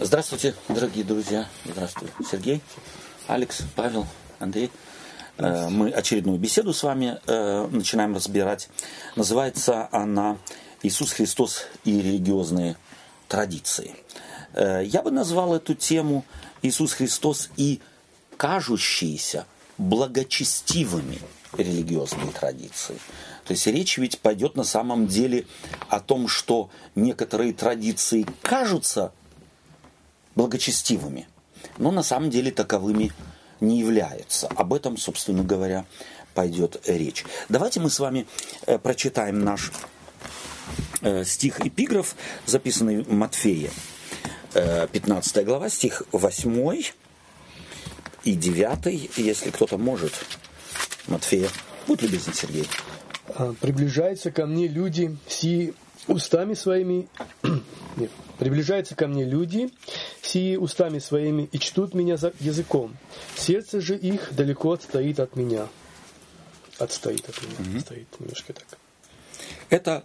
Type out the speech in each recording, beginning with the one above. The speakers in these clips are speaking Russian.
Здравствуйте, дорогие друзья. Здравствуй, Сергей, Алекс, Павел, Андрей. Э, мы очередную беседу с вами э, начинаем разбирать. Называется она «Иисус Христос и религиозные традиции». Э, я бы назвал эту тему «Иисус Христос и кажущиеся благочестивыми религиозные традиции». То есть речь ведь пойдет на самом деле о том, что некоторые традиции кажутся благочестивыми, но на самом деле таковыми не являются. Об этом, собственно говоря, пойдет речь. Давайте мы с вами э, прочитаем наш э, стих-эпиграф, записанный в Матфея, 15 э, глава, стих 8 и 9, если кто-то может. Матфея, будь любезен, Сергей. А, приближаются ко мне люди, си устами своими, нет, приближаются ко мне люди, сии устами своими и чтут меня за языком. Сердце же их далеко отстоит от меня. Отстоит от меня. Угу. Отстоит немножко так. Это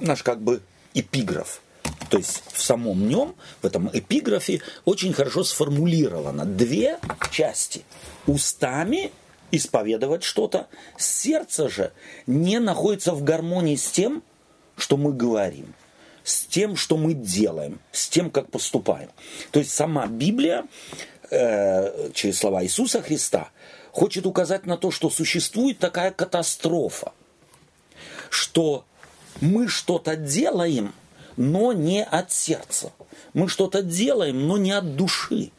наш как бы эпиграф. То есть в самом нем, в этом эпиграфе, очень хорошо сформулировано две части. Устами исповедовать что-то, сердце же не находится в гармонии с тем, что мы говорим с тем, что мы делаем, с тем, как поступаем. То есть сама Библия э, через слова Иисуса Христа хочет указать на то, что существует такая катастрофа, что мы что-то делаем, но не от сердца. Мы что-то делаем, но не от души.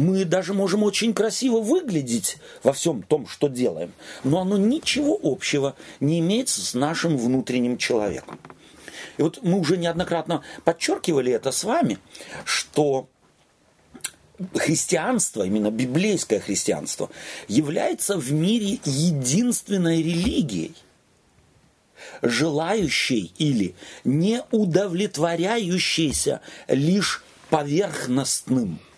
Мы даже можем очень красиво выглядеть во всем том, что делаем, но оно ничего общего не имеет с нашим внутренним человеком. И вот мы уже неоднократно подчеркивали это с вами, что христианство, именно библейское христианство, является в мире единственной религией, желающей или не удовлетворяющейся лишь поверхностным –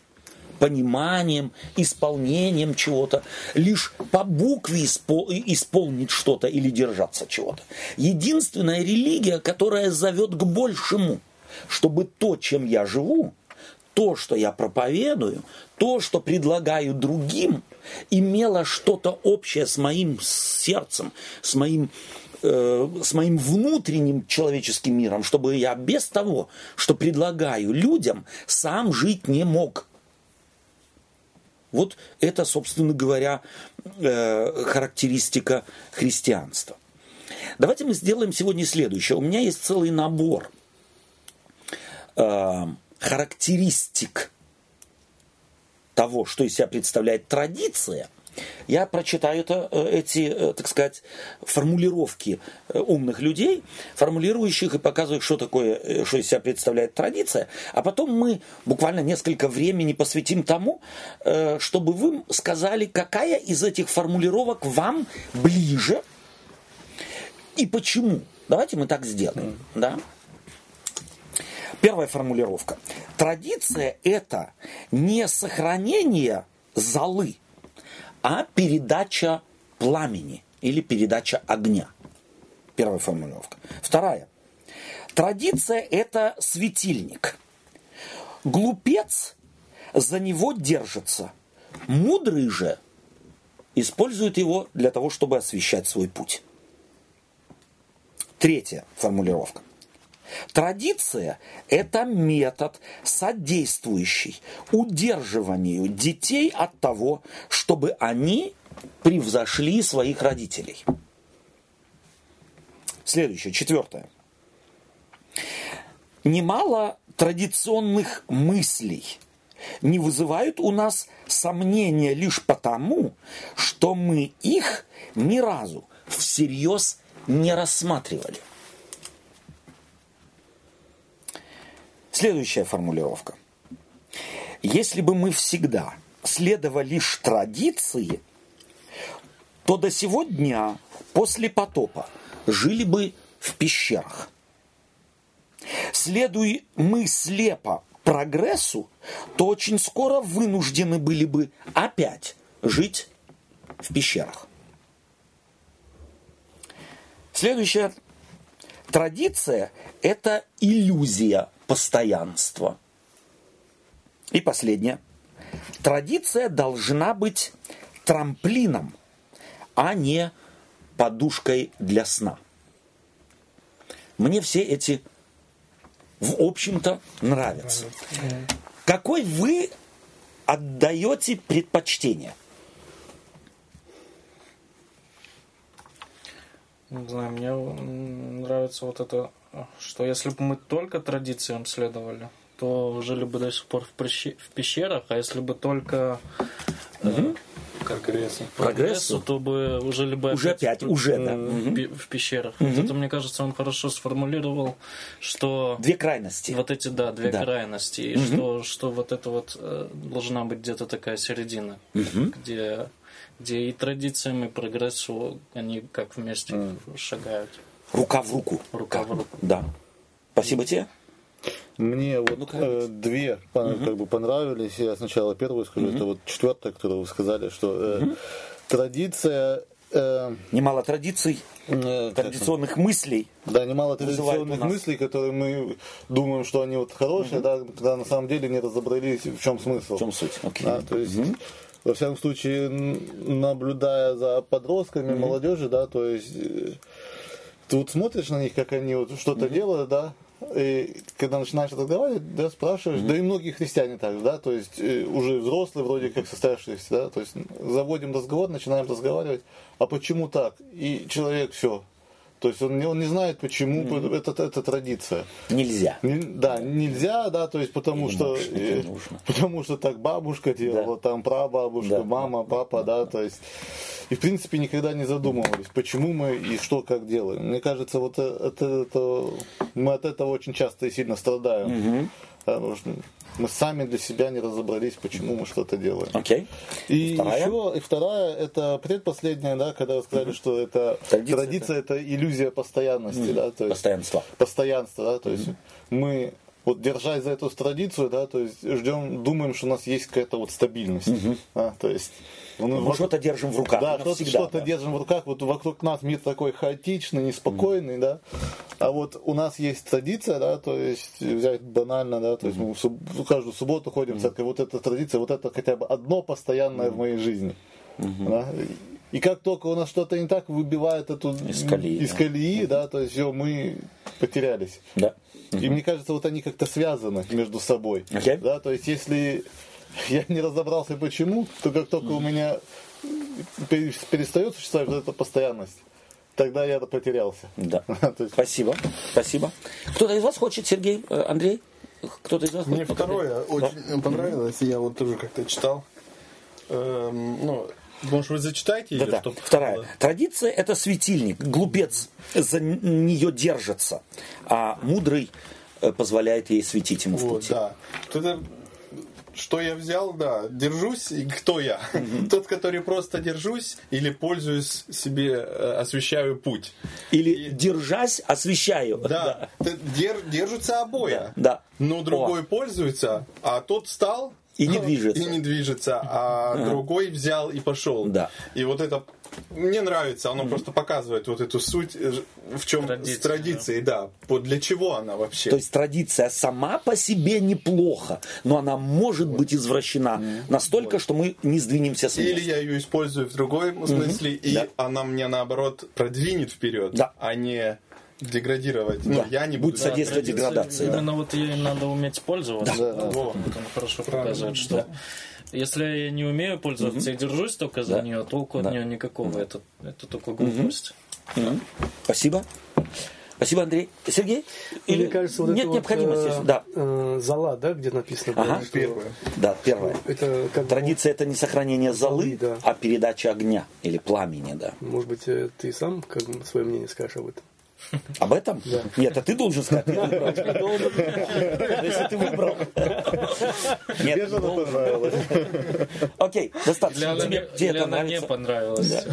пониманием, исполнением чего-то, лишь по букве исполнить что-то или держаться чего-то. Единственная религия, которая зовет к большему, чтобы то, чем я живу, то, что я проповедую, то, что предлагаю другим, имело что-то общее с моим сердцем, с моим э, с моим внутренним человеческим миром, чтобы я без того, что предлагаю людям, сам жить не мог. Вот это, собственно говоря, э, характеристика христианства. Давайте мы сделаем сегодня следующее. У меня есть целый набор э, характеристик того, что из себя представляет традиция – я прочитаю это, э, эти, э, так сказать, формулировки э, умных людей, формулирующих и показывающих, что такое, что из себя представляет традиция, а потом мы буквально несколько времени посвятим тому, чтобы вы сказали, какая из этих формулировок вам ближе и почему. Давайте мы так сделаем. Да? Первая формулировка. Традиция – это не сохранение золы, а передача пламени или передача огня. Первая формулировка. Вторая. Традиция – это светильник. Глупец за него держится. Мудрый же использует его для того, чтобы освещать свой путь. Третья формулировка. Традиция – это метод, содействующий удерживанию детей от того, чтобы они превзошли своих родителей. Следующее, четвертое. Немало традиционных мыслей не вызывают у нас сомнения лишь потому, что мы их ни разу всерьез не рассматривали. Следующая формулировка. Если бы мы всегда следовали лишь традиции, то до сего дня, после потопа, жили бы в пещерах. Следуя мы слепо прогрессу, то очень скоро вынуждены были бы опять жить в пещерах. Следующая традиция – это иллюзия постоянства. И последнее. Традиция должна быть трамплином, а не подушкой для сна. Мне все эти, в общем-то, нравятся. Какой вы отдаете предпочтение? Не знаю, мне нравится вот это, что если бы мы только традициям следовали, то жили бы до сих пор в, прещи- в пещерах, а если бы только э, Прогрессу. прогрессу, то бы уже либо Уже опять, уже, да. в, пи- в пещерах. Вот это, мне кажется, он хорошо сформулировал, что Две крайности. вот эти, да, две Да. крайности, и что, что вот это вот э, должна быть где-то такая середина, где, где и традициям, и прогрессу они как вместе шагают. Рука в руку. Рука в руку. Да. Спасибо тебе. Мне вот Ну-ка. э, две пон- как бы понравились. Я сначала первую скажу, это вот четвертая, которую вы сказали, что э, традиция э, Немало традиций, э, как традиционных мыслей. Да, немало традиционных мыслей, которые мы думаем, что они вот хорошие, да, когда на самом деле не разобрались, в чем смысл. В чем суть? Окей. Да, то есть, во всяком случае, наблюдая за подростками, молодежью, да, то есть, э, ты вот смотришь на них, как они вот что-то делают, да, и когда начинаешь разговаривать, да, спрашиваешь, да и многие христиане также, да, то есть э, уже взрослые, вроде как состоявшиеся, да, то есть заводим разговор, начинаем разговаривать, а почему так? И человек все. То есть он не, он не знает, почему это, это традиция. Нельзя. Не- да, нельзя, да, то есть потому Не что можешь, не э, нужно. потому что так бабушка делала, там прабабушка, Да. мама, папа, да, то есть и в принципе никогда не задумывались, почему мы и что как делаем. Мне кажется, вот э- от этого мы от этого очень часто и сильно страдаем. Да, что мы сами для себя не разобрались, почему мы что-то делаем. Окей. И Вторая? еще, и вторая, это предпоследняя, да, когда вы сказали, что это Традиция традиция, это иллюзия постоянности, да, то есть Постоянство. постоянство, да, то есть мы вот держась за эту традицию, да, то есть ждем, думаем, что у нас есть какая-то вот стабильность, да, то есть ну, Мы что-то держим в руках. да, что-то, всегда, что-то да. держим в руках. Вот вокруг нас мир такой хаотичный, неспокойный, да. А вот у нас есть традиция, да, то есть взять банально, да, то есть мы в суб- в каждую субботу ходим в церковь. Вот эта традиция, вот это хотя бы одно постоянное в моей жизни. да. И как только у нас что-то не так, выбивает эту Из колеи, из да. колеи, да, то есть все, мы потерялись. Да. И мне кажется, вот они как-то связаны между собой. Окей. Да, то есть если я не разобрался почему, то как только у меня пере- перестает существовать вот эта постоянность, тогда я потерялся. Да. Есть- Спасибо. Спасибо. Кто-то из вас хочет, Сергей, э, Андрей? Кто-то из вас Мне хочет? второе очень понравилось, и я вот тоже как-то читал. Эм, ну, может, вы зачитаете ее? Да-да. Вторая. Традиция – это светильник. Глупец за нее держится, а мудрый э, позволяет ей светить ему в Вот, пути. да. Это, что я взял, да, держусь, и кто я? Тот, который просто держусь или пользуюсь себе, э, освещаю путь. Или держась, освещаю. Да, т- дер- держатся обои. Да. Но другой пользуется, а тот встал И не движется. И не движется, а другой взял и пошел. Да. И вот это мне нравится, оно просто показывает вот эту суть, э, в чем Традиции, с традицией, да. Вот для чего она вообще? То есть традиция сама по себе неплохо, но она может быть извращена настолько, что мы не сдвинемся с Или места. я ее использую в другом смысле, и Да. она мне наоборот продвинет вперед, Да. а не деградировать. Ну, Да. я не Будет буду. содействовать Традиция, деградации. да. Именно вот ей надо уметь пользоваться. Да, да. Во. Вот он хорошо показывает, что если я не умею пользоваться и держусь только за Да. нее, толку Да. от нее никакого. Это, это только глупость. Мгм. Спасибо. Спасибо, Андрей. Сергей? Или Мне кажется, вот нет это необходимости? вот, э, да. э, зала, да, где написано. Ага. что Первое. Да, первое. Это как бы, Традиция это не сохранение золы, Золы, да. а передача огня или пламени, да. может быть, э, ты сам как бы свое мнение скажешь об этом. Об этом? Нет, а ты должен сказать. Ты выбрал. Если ты выбрал. Нет, Мне же это понравилось. Окей, достаточно. Тебе, это она не нравится? понравилась. Тебе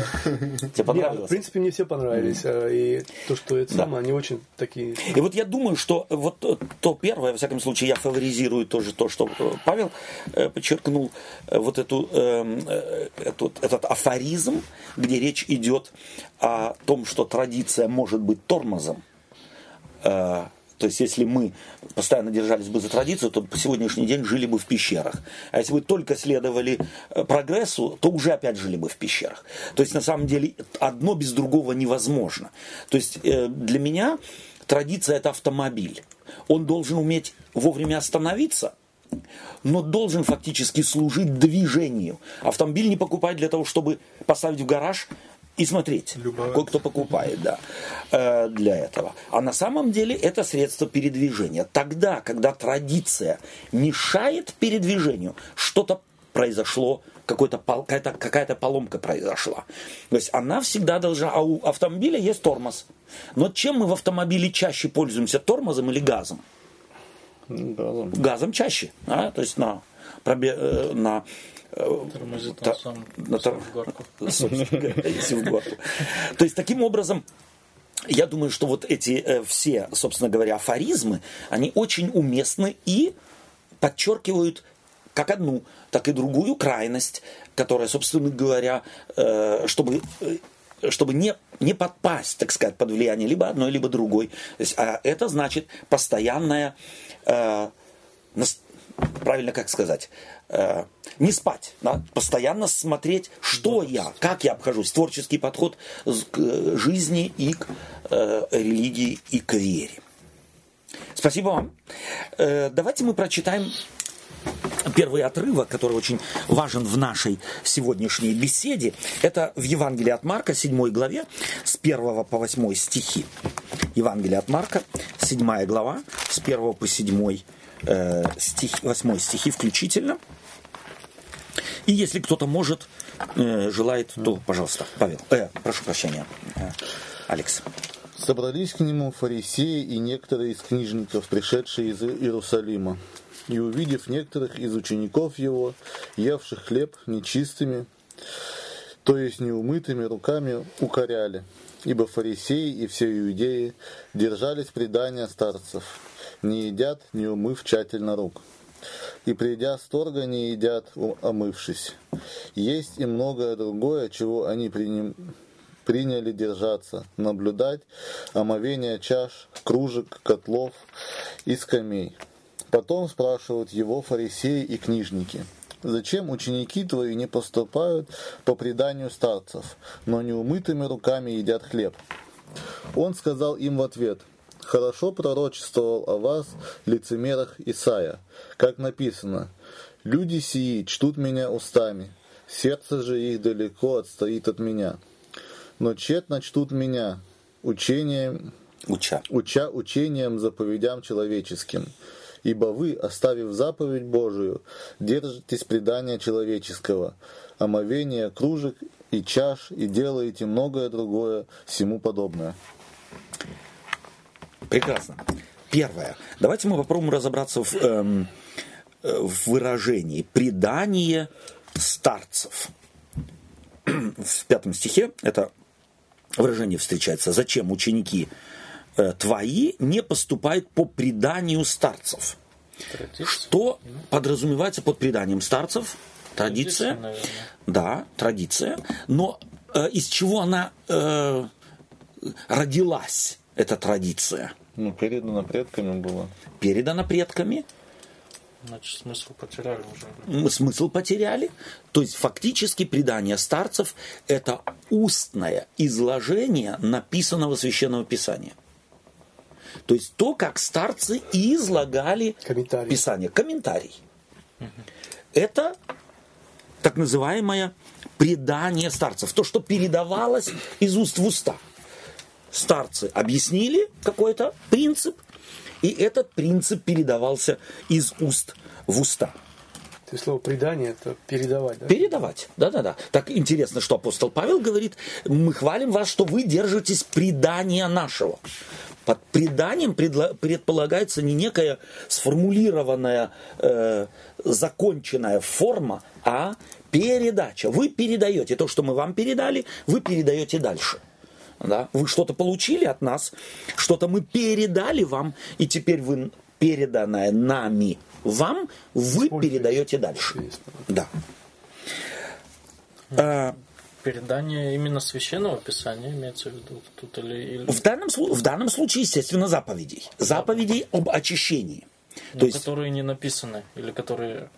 Нет, в понравилось? принципе, мне все понравились. э, И то, что это самое, они очень такие... И вот я думаю, что вот то- первое, во всяком случае, я фаворизирую тоже то, что Павел э, подчеркнул, э, вот эту, эм, э, этот, этот афоризм, где речь идет о том, что традиция может быть тормозом, э, То есть, если мы постоянно держались бы за традицию, то по сегодняшний день жили бы в пещерах. А если бы только следовали э, прогрессу, то уже опять жили бы в пещерах. То есть, на самом деле, одно без другого невозможно. То есть, э, для меня традиция – это автомобиль. Он должен уметь вовремя остановиться, но должен фактически служить движению. Автомобиль не покупать для того, чтобы поставить в гараж и смотреть, кое-кто покупает, да, э, для этого. А на самом деле это средство передвижения. Тогда, когда традиция мешает передвижению, что-то произошло, какая-то, какая-то поломка произошла. То есть она всегда должна, а у автомобиля есть тормоз. Но чем мы в автомобиле чаще пользуемся, тормозом или газом? Газом. Газом чаще, да? то есть на, э, на Тормозит Та- он сам на в горку. собственно говоря, если в горку. То есть таким образом я думаю, что вот эти э, все, собственно говоря, афоризмы, они очень уместны и подчеркивают как одну, так и другую крайность, которая, собственно говоря, э, чтобы э, чтобы не, не подпасть, так сказать, под влияние либо одной, либо другой. То есть, а это значит постоянная, э, нас- правильно как сказать, э, не спать, да? постоянно смотреть, что я, как я обхожусь, творческий подход к жизни и к э, религии и к вере. Спасибо вам. Э, давайте мы прочитаем первый отрывок, который очень важен в нашей сегодняшней беседе, это в Евангелии от Марка, 7 главе, с 1 по 8 стихи. Евангелие от Марка, 7 глава, с 1 по 7 э, стих, 8 стихи включительно. И если кто-то может, э, желает, то, пожалуйста, Павел, э, прошу прощения, э, Алекс. Собрались к нему фарисеи и некоторые из книжников, пришедшие из Иерусалима. И увидев некоторых из учеников его, евших хлеб нечистыми, то есть неумытыми руками, укоряли. Ибо фарисеи и все иудеи держались предания старцев, не едят, не умыв тщательно рук. И придя с торга, не едят, омывшись. Есть и многое другое, чего они приним- приняли держаться, наблюдать омовение чаш, кружек, котлов и скамей. Потом спрашивают его фарисеи и книжники. Зачем ученики твои не поступают по преданию старцев, но неумытыми руками едят хлеб? Он сказал им в ответ, «Хорошо пророчествовал о вас, лицемерах Исаия, как написано, «Люди сии чтут меня устами, сердце же их далеко отстоит от меня. Но тщетно чтут меня, учением, Уча. уча учением заповедям человеческим. Ибо вы, оставив заповедь Божию, держитесь предания человеческого, омовения кружек и чаш, и делаете многое другое всему подобное. Прекрасно. Первое. Давайте мы попробуем разобраться в, эм, э, в выражении «предание старцев». В пятом стихе это выражение встречается. «Зачем ученики э, твои не поступают по преданию старцев?» Традиция. Что подразумевается под преданием старцев? Традиция. Традиция. Да, традиция. Но э, из чего она э, родилась, эта традиция? Ну, передано предками было. Передана предками, Значит, смысл потеряли уже. мы смысл потеряли. То есть фактически предание старцев – это устное изложение написанного священного писания. То есть то, как старцы излагали Комментарий. Писание. Комментарий. Это так называемое предание старцев. То, что передавалось из уст в уста. Старцы объяснили какой-то принцип, и этот принцип передавался из уст в уста. То есть слово предание это передавать, да? Передавать. Да-да-да. Так интересно, что апостол Павел говорит, мы хвалим вас, что вы держитесь предания нашего. Под преданием предполагается не некая сформулированная, э, законченная форма, а передача. Вы передаете то, что мы вам передали, вы передаете дальше. Да? Вы что-то получили от нас, что-то мы передали вам, и теперь вы переданное нами вам, вы передаете дальше. Да. А, передание именно священного писания имеется в виду тут или, или... В данном, в данном случае, естественно, заповедей. Заповедей об очищении. Ну, То есть, которые не написаны или которые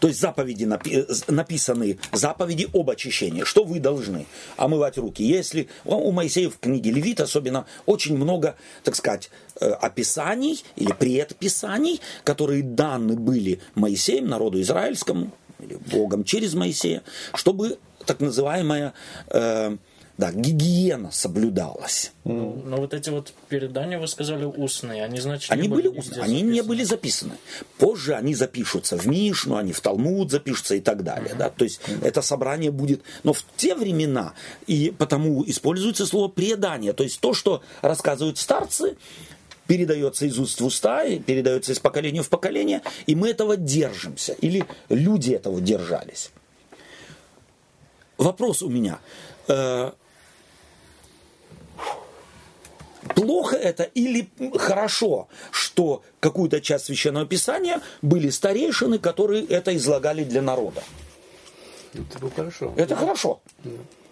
то есть заповеди напи- написаны, заповеди об очищении. Что вы должны? Омывать руки. Если у Моисея в книге Левит особенно очень много, так сказать, э, описаний или предписаний, которые даны были Моисеем, народу израильскому, или Богом через Моисея, чтобы так называемая э, да, гигиена соблюдалась. Ну, но вот эти вот передания, вы сказали, устные, они, значит, Они не были нигде устные, они не записаны. были записаны. Позже они запишутся в Мишну, они в Талмуд запишутся и так далее. Да? То есть это собрание будет... Но в те времена, и потому используется слово предание, то есть то, что рассказывают старцы, передается из уст в уста, и передается из поколения в поколение, и мы этого держимся, или люди этого держались. Вопрос у меня. Э, плохо это или хорошо, что какую-то часть священного писания были старейшины, которые это излагали для народа. Это было хорошо. Это хорошо.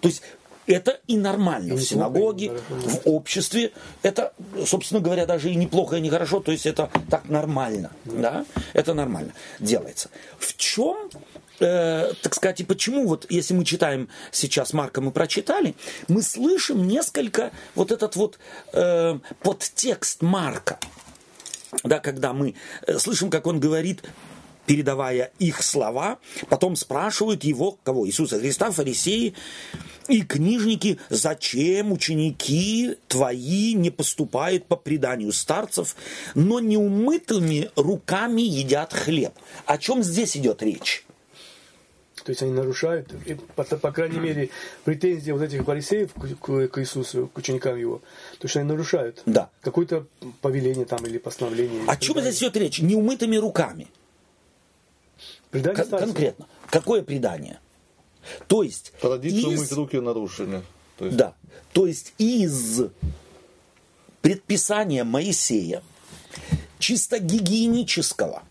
То есть это и нормально в неплохо, синагоге, и хорошо. в обществе. Это, собственно говоря, даже и неплохо, и нехорошо. То есть это так нормально. Да? Это нормально делается. В чем, э, так сказать, и почему, вот если мы читаем сейчас Марка, мы прочитали, мы слышим несколько вот этот вот э, подтекст Марка да, когда мы э, слышим, как он говорит, передавая их слова, потом спрашивают его, кого? Иисуса Христа, фарисеи и книжники, зачем ученики твои не поступают по преданию старцев, но неумытыми руками едят хлеб. О чем здесь идет речь? То есть они нарушают, и, по, по крайней мере, претензии вот этих фарисеев к, к- к Иисусу, к ученикам его, то что они нарушают Да. какое-то повеление там или постановление. О чем здесь идет речь? Неумытыми руками. Предание Кон- конкретно. Какое предание? То есть... Традицию из- мыть руки нарушили. То есть, Да. То есть из предписания Моисея, чисто гигиенического,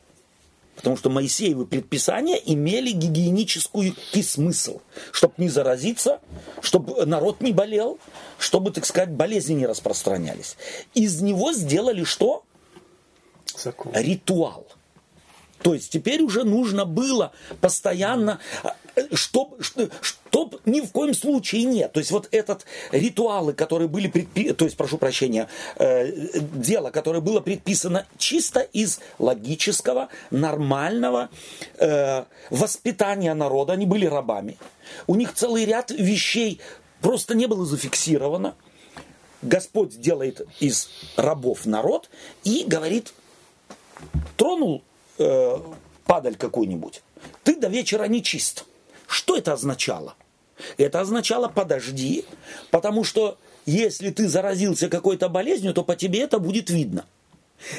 потому что Моисеевы предписания имели гигиенический смысл, чтобы не заразиться, чтобы народ не болел, чтобы, так сказать, болезни не распространялись. Из него сделали что? Закон. ритуал. То есть теперь уже нужно было постоянно, чтобы чтоб ни в коем случае нет. То есть вот этот ритуалы, которые были предпи... то есть, прошу прощения, э, дело, которое было предписано чисто из логического, нормального э, воспитания народа, они были рабами. У них целый ряд вещей просто не было зафиксировано. Господь делает из рабов народ и говорит, тронул э, падаль какую-нибудь, ты до вечера не чист. Что это означало? Это означало подожди, потому что если ты заразился какой-то болезнью, то по тебе это будет видно.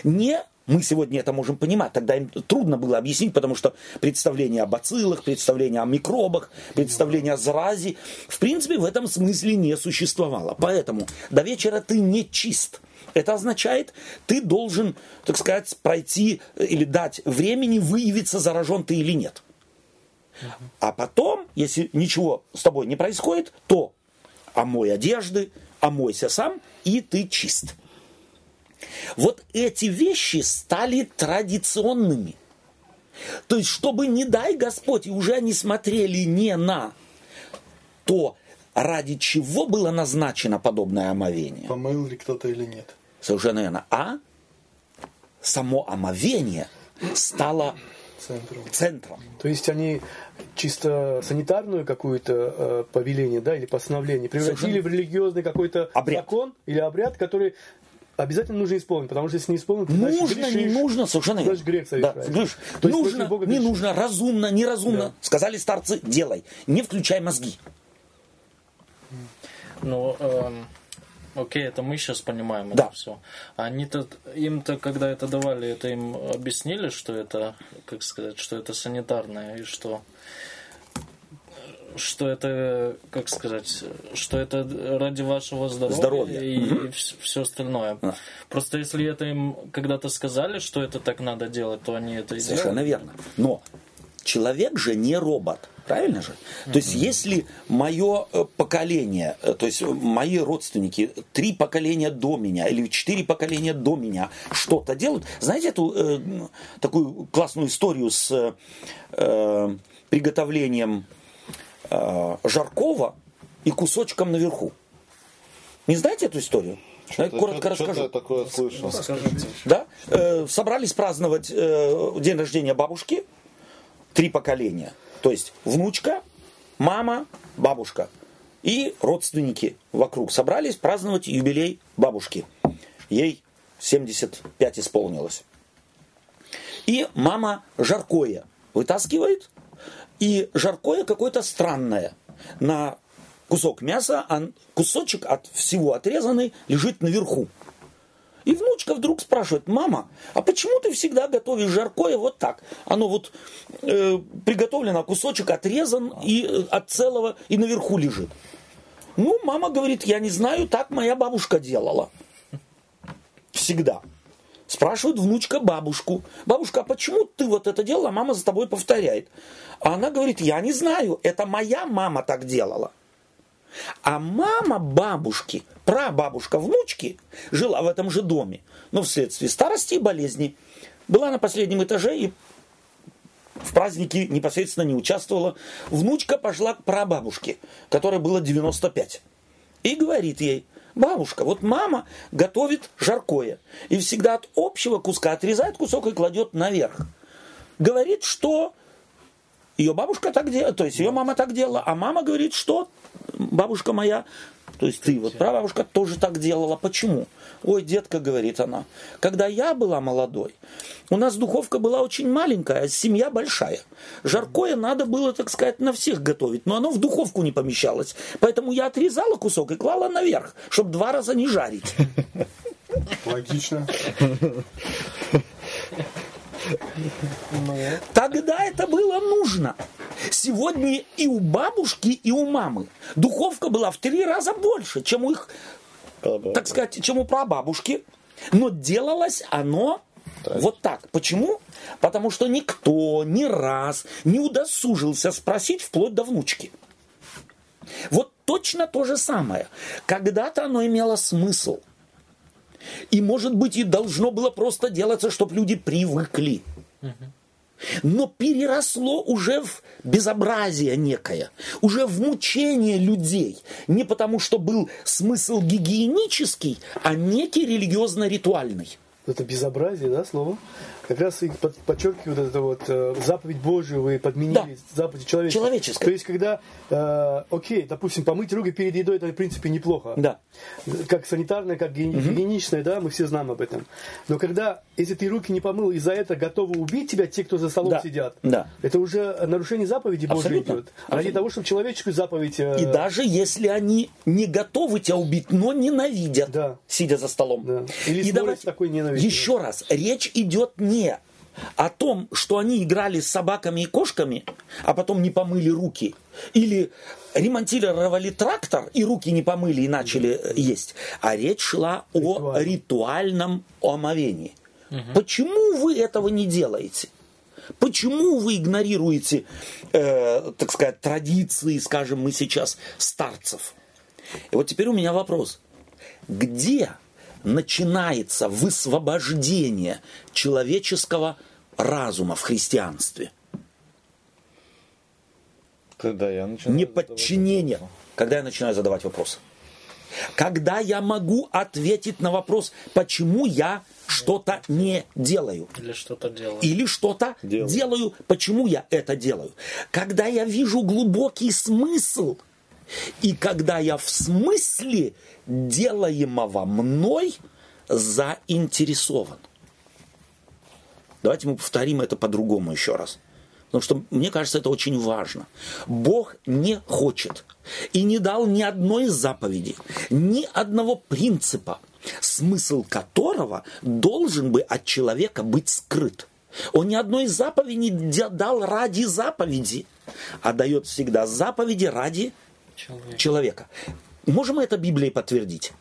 Не мы сегодня это можем понимать, тогда им трудно было объяснить, потому что представление о бациллах, представление о микробах, представление о заразе, в принципе, в этом смысле не существовало. Поэтому до вечера ты не чист. Это означает, ты должен, так сказать, пройти э, или дать времени выявиться, заражен ты или нет. А потом, если ничего с тобой не происходит, то омой одежды, омойся сам, и ты чист. Вот эти вещи стали традиционными. То есть, чтобы, не дай Господь, и уже они смотрели не на то, ради чего было назначено подобное омовение. Помыл ли кто-то или нет. Совершенно верно. А само омовение стало Центру. центром. То есть они чисто санитарную какую-то э, повеление, да, или постановление превратили в религиозный какой-то Обряд. закон или обряд, который обязательно нужно исполнить, потому что если не исполнить, ты, значит, Нужно, не грешишь. нужно, совершенно верно. Значит, грех Да, совершаешь. слышь, То есть нужно, против Бога не грешишь. нужно, разумно, неразумно. Да. Сказали старцы, делай, не включай мозги. Ну, эм, окей, это мы сейчас понимаем Да. это все. Они-то, им-то, когда это давали, это им объяснили, что это, как сказать, что это санитарное и что что это, как сказать, что это ради вашего здоровья, Здоровья. и, все остальное. Да. Просто если это им когда-то сказали, что это так надо делать, то они это и Совершенно делают. верно. Но Человек же не робот. Правильно же? То есть, если мое э, поколение, э, то есть мои родственники, три поколения до меня или четыре поколения до меня что-то делают, знаете эту э, такую классную историю с э, приготовлением э, жаркого и кусочком наверху? Не знаете эту историю? Я коротко Что-то расскажу. я такое слышал. Скажите. Да? Э, собрались праздновать э, день рождения бабушки. Три поколения. То есть внучка, мама, бабушка. И родственники вокруг собрались праздновать юбилей бабушки. Ей 75 исполнилось. И мама жаркое вытаскивает. И жаркое какое-то странное. На кусок мяса, кусочек от всего отрезанный лежит наверху. И внучка вдруг спрашивает, мама, а почему ты всегда готовишь жаркое вот так? Оно вот э, приготовлено, кусочек отрезан и э, от целого и наверху лежит. Ну, мама говорит, я не знаю, так моя бабушка делала. Всегда. Спрашивает внучка бабушку. Бабушка, а почему ты вот это делала? А мама за тобой повторяет. А она говорит, я не знаю, это моя мама так делала. А мама бабушки, прабабушка внучки, жила в этом же доме, но вследствие старости и болезни. Была на последнем этаже и в празднике непосредственно не участвовала. Внучка пошла к прабабушке, которой было 95. И говорит ей, бабушка, вот мама готовит жаркое. И всегда от общего куска отрезает кусок и кладет наверх. Говорит, что ее бабушка так делала, то есть ее мама так делала, а мама говорит, что бабушка моя, то есть ты, вот прабабушка тоже так делала. Почему? Ой, детка, говорит она, когда я была молодой, у нас духовка была очень маленькая, а семья большая. Жаркое надо было, так сказать, на всех готовить, но оно в духовку не помещалось. Поэтому я отрезала кусок и клала наверх, чтобы два раза не жарить. Логично. Тогда это было нужно. Сегодня и у бабушки, и у мамы духовка была в три раза больше, чем у их, так сказать, чем у прабабушки. Но делалось оно вот так. Почему? Потому что никто ни раз не удосужился спросить вплоть до внучки. Вот точно то же самое. Когда-то оно имело смысл. И, может быть, и должно было просто делаться, чтобы люди привыкли. Но переросло уже в безобразие некое, уже в мучение людей. Не потому, что был смысл гигиенический, а некий религиозно-ритуальный. Это безобразие, да, слово? Как раз и под- подчеркивает это вот э, заповедь Божию вы подменили Да. заповедь человеческую. Человеческая. То есть, когда, э, окей, допустим, помыть руки перед едой, это в принципе неплохо. Да. Как санитарное, как ги- гигиеничное, да, мы все знаем об этом. Но когда, если ты руки не помыл, и за это готовы убить тебя те, кто за столом Да. сидят, Да. это уже нарушение заповеди Божьей Абсолютно. идет. Ради Абсолютно. того, чтобы человеческую заповедь... э, И даже если они не готовы тебя убить, но ненавидят, Да. сидя за столом. Да. Или И давайте такой ненавистью. еще раз, речь идет не о том, что они играли с собаками и кошками, а потом не помыли руки, или ремонтировали трактор и руки не помыли и начали э, есть, а речь шла о Ритуально. ритуальном омовении. Почему вы этого не делаете? Почему вы игнорируете, э, так сказать, традиции, скажем, мы сейчас старцев? И вот теперь у меня вопрос. Где начинается высвобождение человеческого разума в христианстве? Когда я начинаю Не задавать подчинение. вопросы. Когда я начинаю задавать вопросы. Когда я могу ответить на вопрос, почему я что-то не делаю. Или что-то делать. Или что-то Делаю. делаю. Почему я это делаю? Когда я вижу глубокий смысл, и когда я в смысле делаемого мной заинтересован. Давайте мы повторим это по-другому еще раз. Потому что мне кажется, это очень важно. Бог не хочет и не дал ни одной заповеди, ни одного принципа, смысл которого должен бы от человека быть скрыт. Он ни одной заповеди не дал ради заповеди, а дает всегда заповеди ради Человек. человека. Можем мы это Библией подтвердить?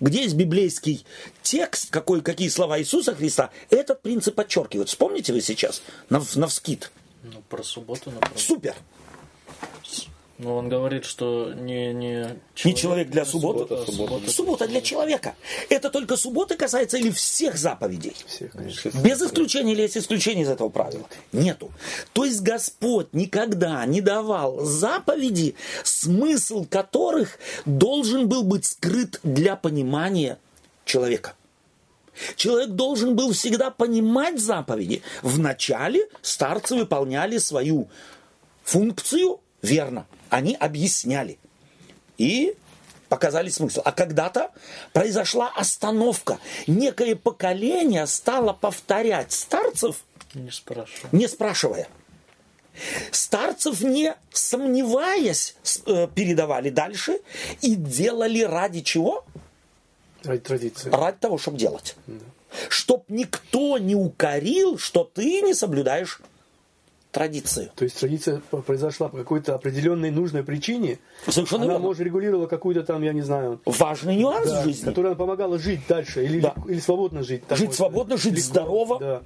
Где есть библейский текст, какой, какие слова Иисуса Христа, этот принцип подчеркивают. Вспомните вы сейчас, на, навскид. Ну, про субботу, например. Супер! Но он говорит, что не, не, Не человек для субботы? а суббота. Суббота для человека. Это только субботы касается или всех заповедей? Всех, конечно. Без исключения или есть исключение из этого правила? Нету. То есть Господь никогда не давал заповеди, смысл которых должен был быть скрыт для понимания человека. Человек должен был всегда понимать заповеди. Вначале старцы выполняли свою функцию верно. Они объясняли. И показали смысл. А когда-то произошла остановка. Некое поколение стало повторять старцев, Не спрашиваю. не спрашивая. Старцев, не сомневаясь, э, передавали дальше и делали ради чего? Ради традиции. Ради того, чтобы делать. Чтоб никто не укорил, что ты не соблюдаешь традицию. То есть традиция произошла по какой-то определенной нужной причине. Совершенно Она, верно. может, регулировала какую-то там, я не знаю, Важный нюанс да, в жизни. которая помогала жить дальше или, Да. или свободно жить. Жить вот, свободно, жить легко, здорово. Да.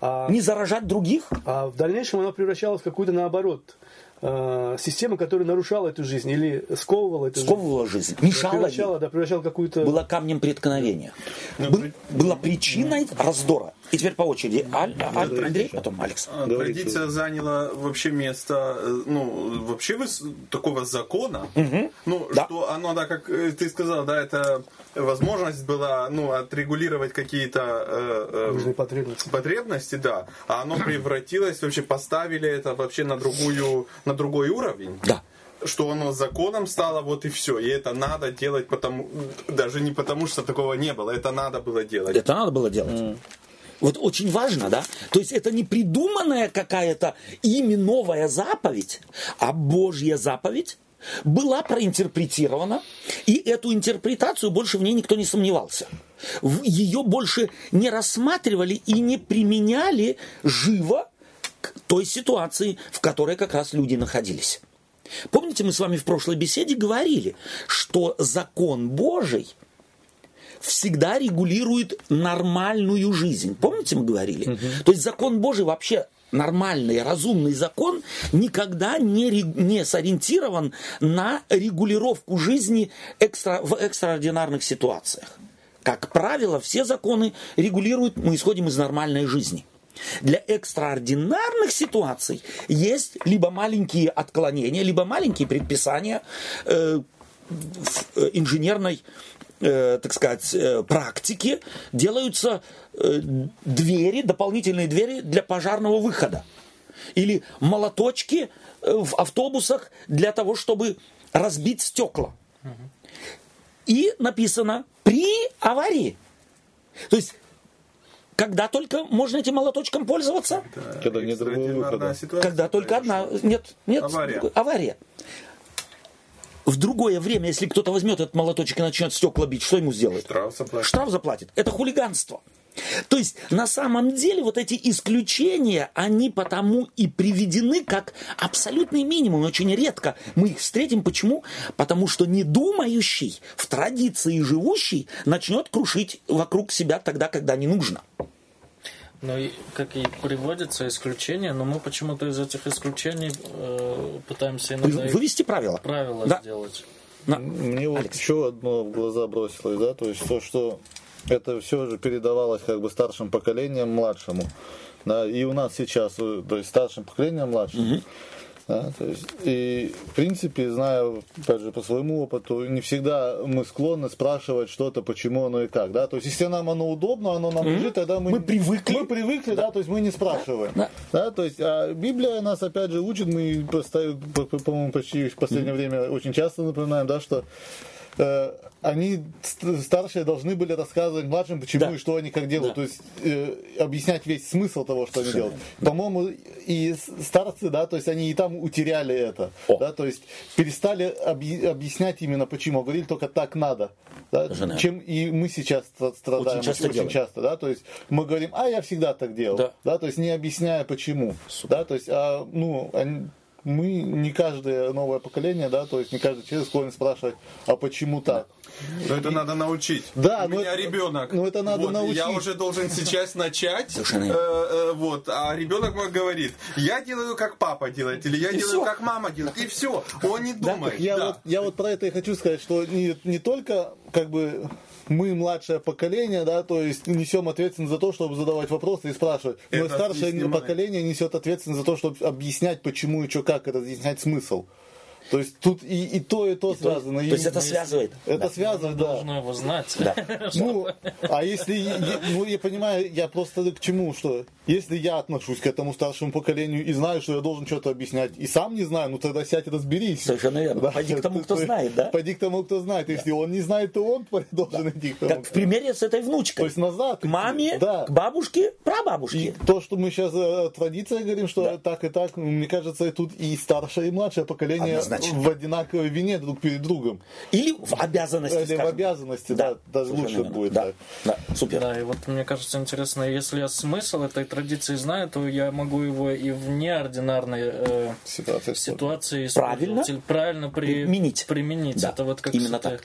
А, Не заражать других. а в дальнейшем она превращалась в какую-то наоборот э, систему, которая нарушала эту жизнь или сковывала эту сковывала жизнь, жизнь. мешала ей, Превращала, да, превращала какую-то... была камнем преткновения, Был- была причиной раздора. И теперь по очереди. Аль- Аль- Андрей, потом Алекс. А. Традиция заняла вообще место, э, ну, вообще такого закона. Ну, Да. что оно, да, как э, ты сказал, да, это возможность была, ну, отрегулировать какие-то э, э, Нужные потребности. потребности, да, а оно превратилось, вообще поставили это вообще на другую, на другой уровень. Да. Что оно законом стало, вот и все. И это надо делать потому, даже не потому, что такого не было, это надо было делать. Это надо было делать. Вот очень важно, да? То есть это не придуманная какая-то ими новая заповедь, а Божья заповедь была проинтерпретирована, и эту интерпретацию больше в ней никто не сомневался. Ее больше не рассматривали и не применяли живо к той ситуации, в которой как раз люди находились. Помните, мы с вами в прошлой беседе говорили, что закон Божий – всегда регулирует нормальную жизнь. Помните, мы говорили? То есть закон Божий вообще нормальный, разумный закон никогда не, не сориентирован на регулировку жизни экстра, в экстраординарных ситуациях. Как правило, все законы регулируют, мы исходим из нормальной жизни. Для экстраординарных ситуаций есть либо маленькие отклонения, либо маленькие предписания э, э, инженерной, э, так сказать, э, практике делаются э, двери, дополнительные двери для пожарного выхода. Или молоточки в автобусах для того, чтобы разбить стекла. И написано при аварии. То есть, когда только можно этим молоточком пользоваться? Когда нет другого выхода. ситуация Когда только одна. Нет, нет. Авария. другой- авария. В другое время, если кто-то возьмет этот молоточек и начнет стекла бить, что ему сделают? Штраф заплатит. Штраф заплатит. Это хулиганство. То есть, на самом деле, вот эти исключения, они потому и приведены как абсолютный минимум. Очень редко мы их встретим. Почему? Потому что недумающий, в традиции живущий, начнет крушить вокруг себя тогда, когда не нужно. Ну и как и приводятся исключения, но мы почему-то из этих исключений э, пытаемся иногда Вывести правила. правила Да. сделать. На- Мне вот Алекс. еще одно в глаза бросилось, да, то есть то, что это все же передавалось как бы старшим поколением младшему. Да, и у нас сейчас, э, то есть старшим поколением младшему. Да, то есть, и в принципе, знаю, опять же, по своему опыту, не всегда мы склонны спрашивать что-то, почему оно и как. Да? То есть, если нам оно удобно, оно нам лежит, тогда мы, Мы привыкли. Мы привыкли, да. то есть мы не спрашиваем. Да. Да, то есть, а Библия нас опять же учит, мы, по-моему, почти в последнее время очень часто напоминаем, да, что э, они ст- старшие должны были рассказывать младшим, почему Да. и что они как делают, Да. то есть э, объяснять весь смысл того, что они делают. По-моему, и старцы, да, то есть они и там утеряли это, О. да, то есть перестали объ- объяснять именно почему, говорили только так надо. Да, Совершенно чем и мы сейчас стра- страдаем Очень часто очень делаем. часто, да, то есть мы говорим, а я всегда так делал, Да. да, то есть не объясняя почему, да, то есть, а, ну, они- мы, не каждое новое поколение, да, то есть не каждый человек склонен спрашивать, а почему так? Но это надо научить. Да, У ну меня это- ребенок. ну это надо Вот, научить. Я уже должен сейчас начать. Э, э, вот, а ребенок мой говорит, я делаю как папа делает, или я делаю всё. как мама делает, и все. Он не думает. Я, да. вот, я вот про это и хочу сказать, что не, не только как бы мы младшее поколение, да, то есть несем ответственность за то, чтобы задавать вопросы и спрашивать. Но Это старшее поколение несет ответственность за то, чтобы объяснять, почему и что, как, и разъяснять смысл. То есть тут и, и то, и то связано. То И- есть это связывает. Это Да. связано, да. Должно его знать. Да. Ну, а если, я- ну, я понимаю, я просто к чему, что если я отношусь к этому старшему поколению и знаю, что я должен что-то объяснять, и сам не знаю, ну тогда сядь и разберись. Совершенно верно. Пойди к тому, кто То знает, да? Пойди к тому, кто знает. Если он не знает, то он должен идти к тому. Как в примере с этой То внучкой. есть назад. К маме, Да. к бабушке, И прабабушке. то, что мы сейчас о традиции говорим, что Да. так и так, мне кажется, и тут и старшее, и младшее поколение Однозначно. В одинаковой вине друг перед другом. Или в обязанности, Или в скажем. обязанности, да, даже совершенно лучше верно. будет Да, так. да, супер. Да, и вот мне кажется интересно, если я смысл этой традиции знаю, то я могу его и в неординарной э, Ситуация. ситуации Правильно. правильно при- Применить. применить. Да, Это вот как именно с, этой- так.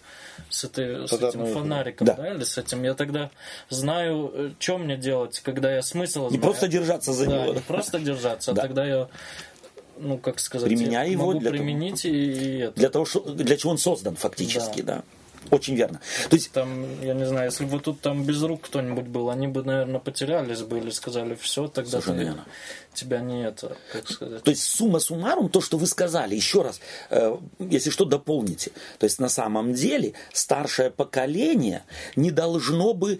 с, этой- с этим мы- фонариком, Да. да. или с этим. Я тогда знаю, что мне делать, когда я смысл Не знаю. просто держаться за да, него. не да. просто держаться, Да. а тогда я, ну, как сказать, Применяй я его для того. применить и, и это. Для того, что, для чего он создан фактически, да. Очень верно. То есть Там, я не знаю, если бы тут там без рук кто-нибудь был, они бы, наверное, потерялись бы или сказали, все, тогда ты- верно. тебя не это, как сказать. То есть сумма суммарум, то, что вы сказали, еще раз, э, если что, дополните. То есть на самом деле старшее поколение не должно бы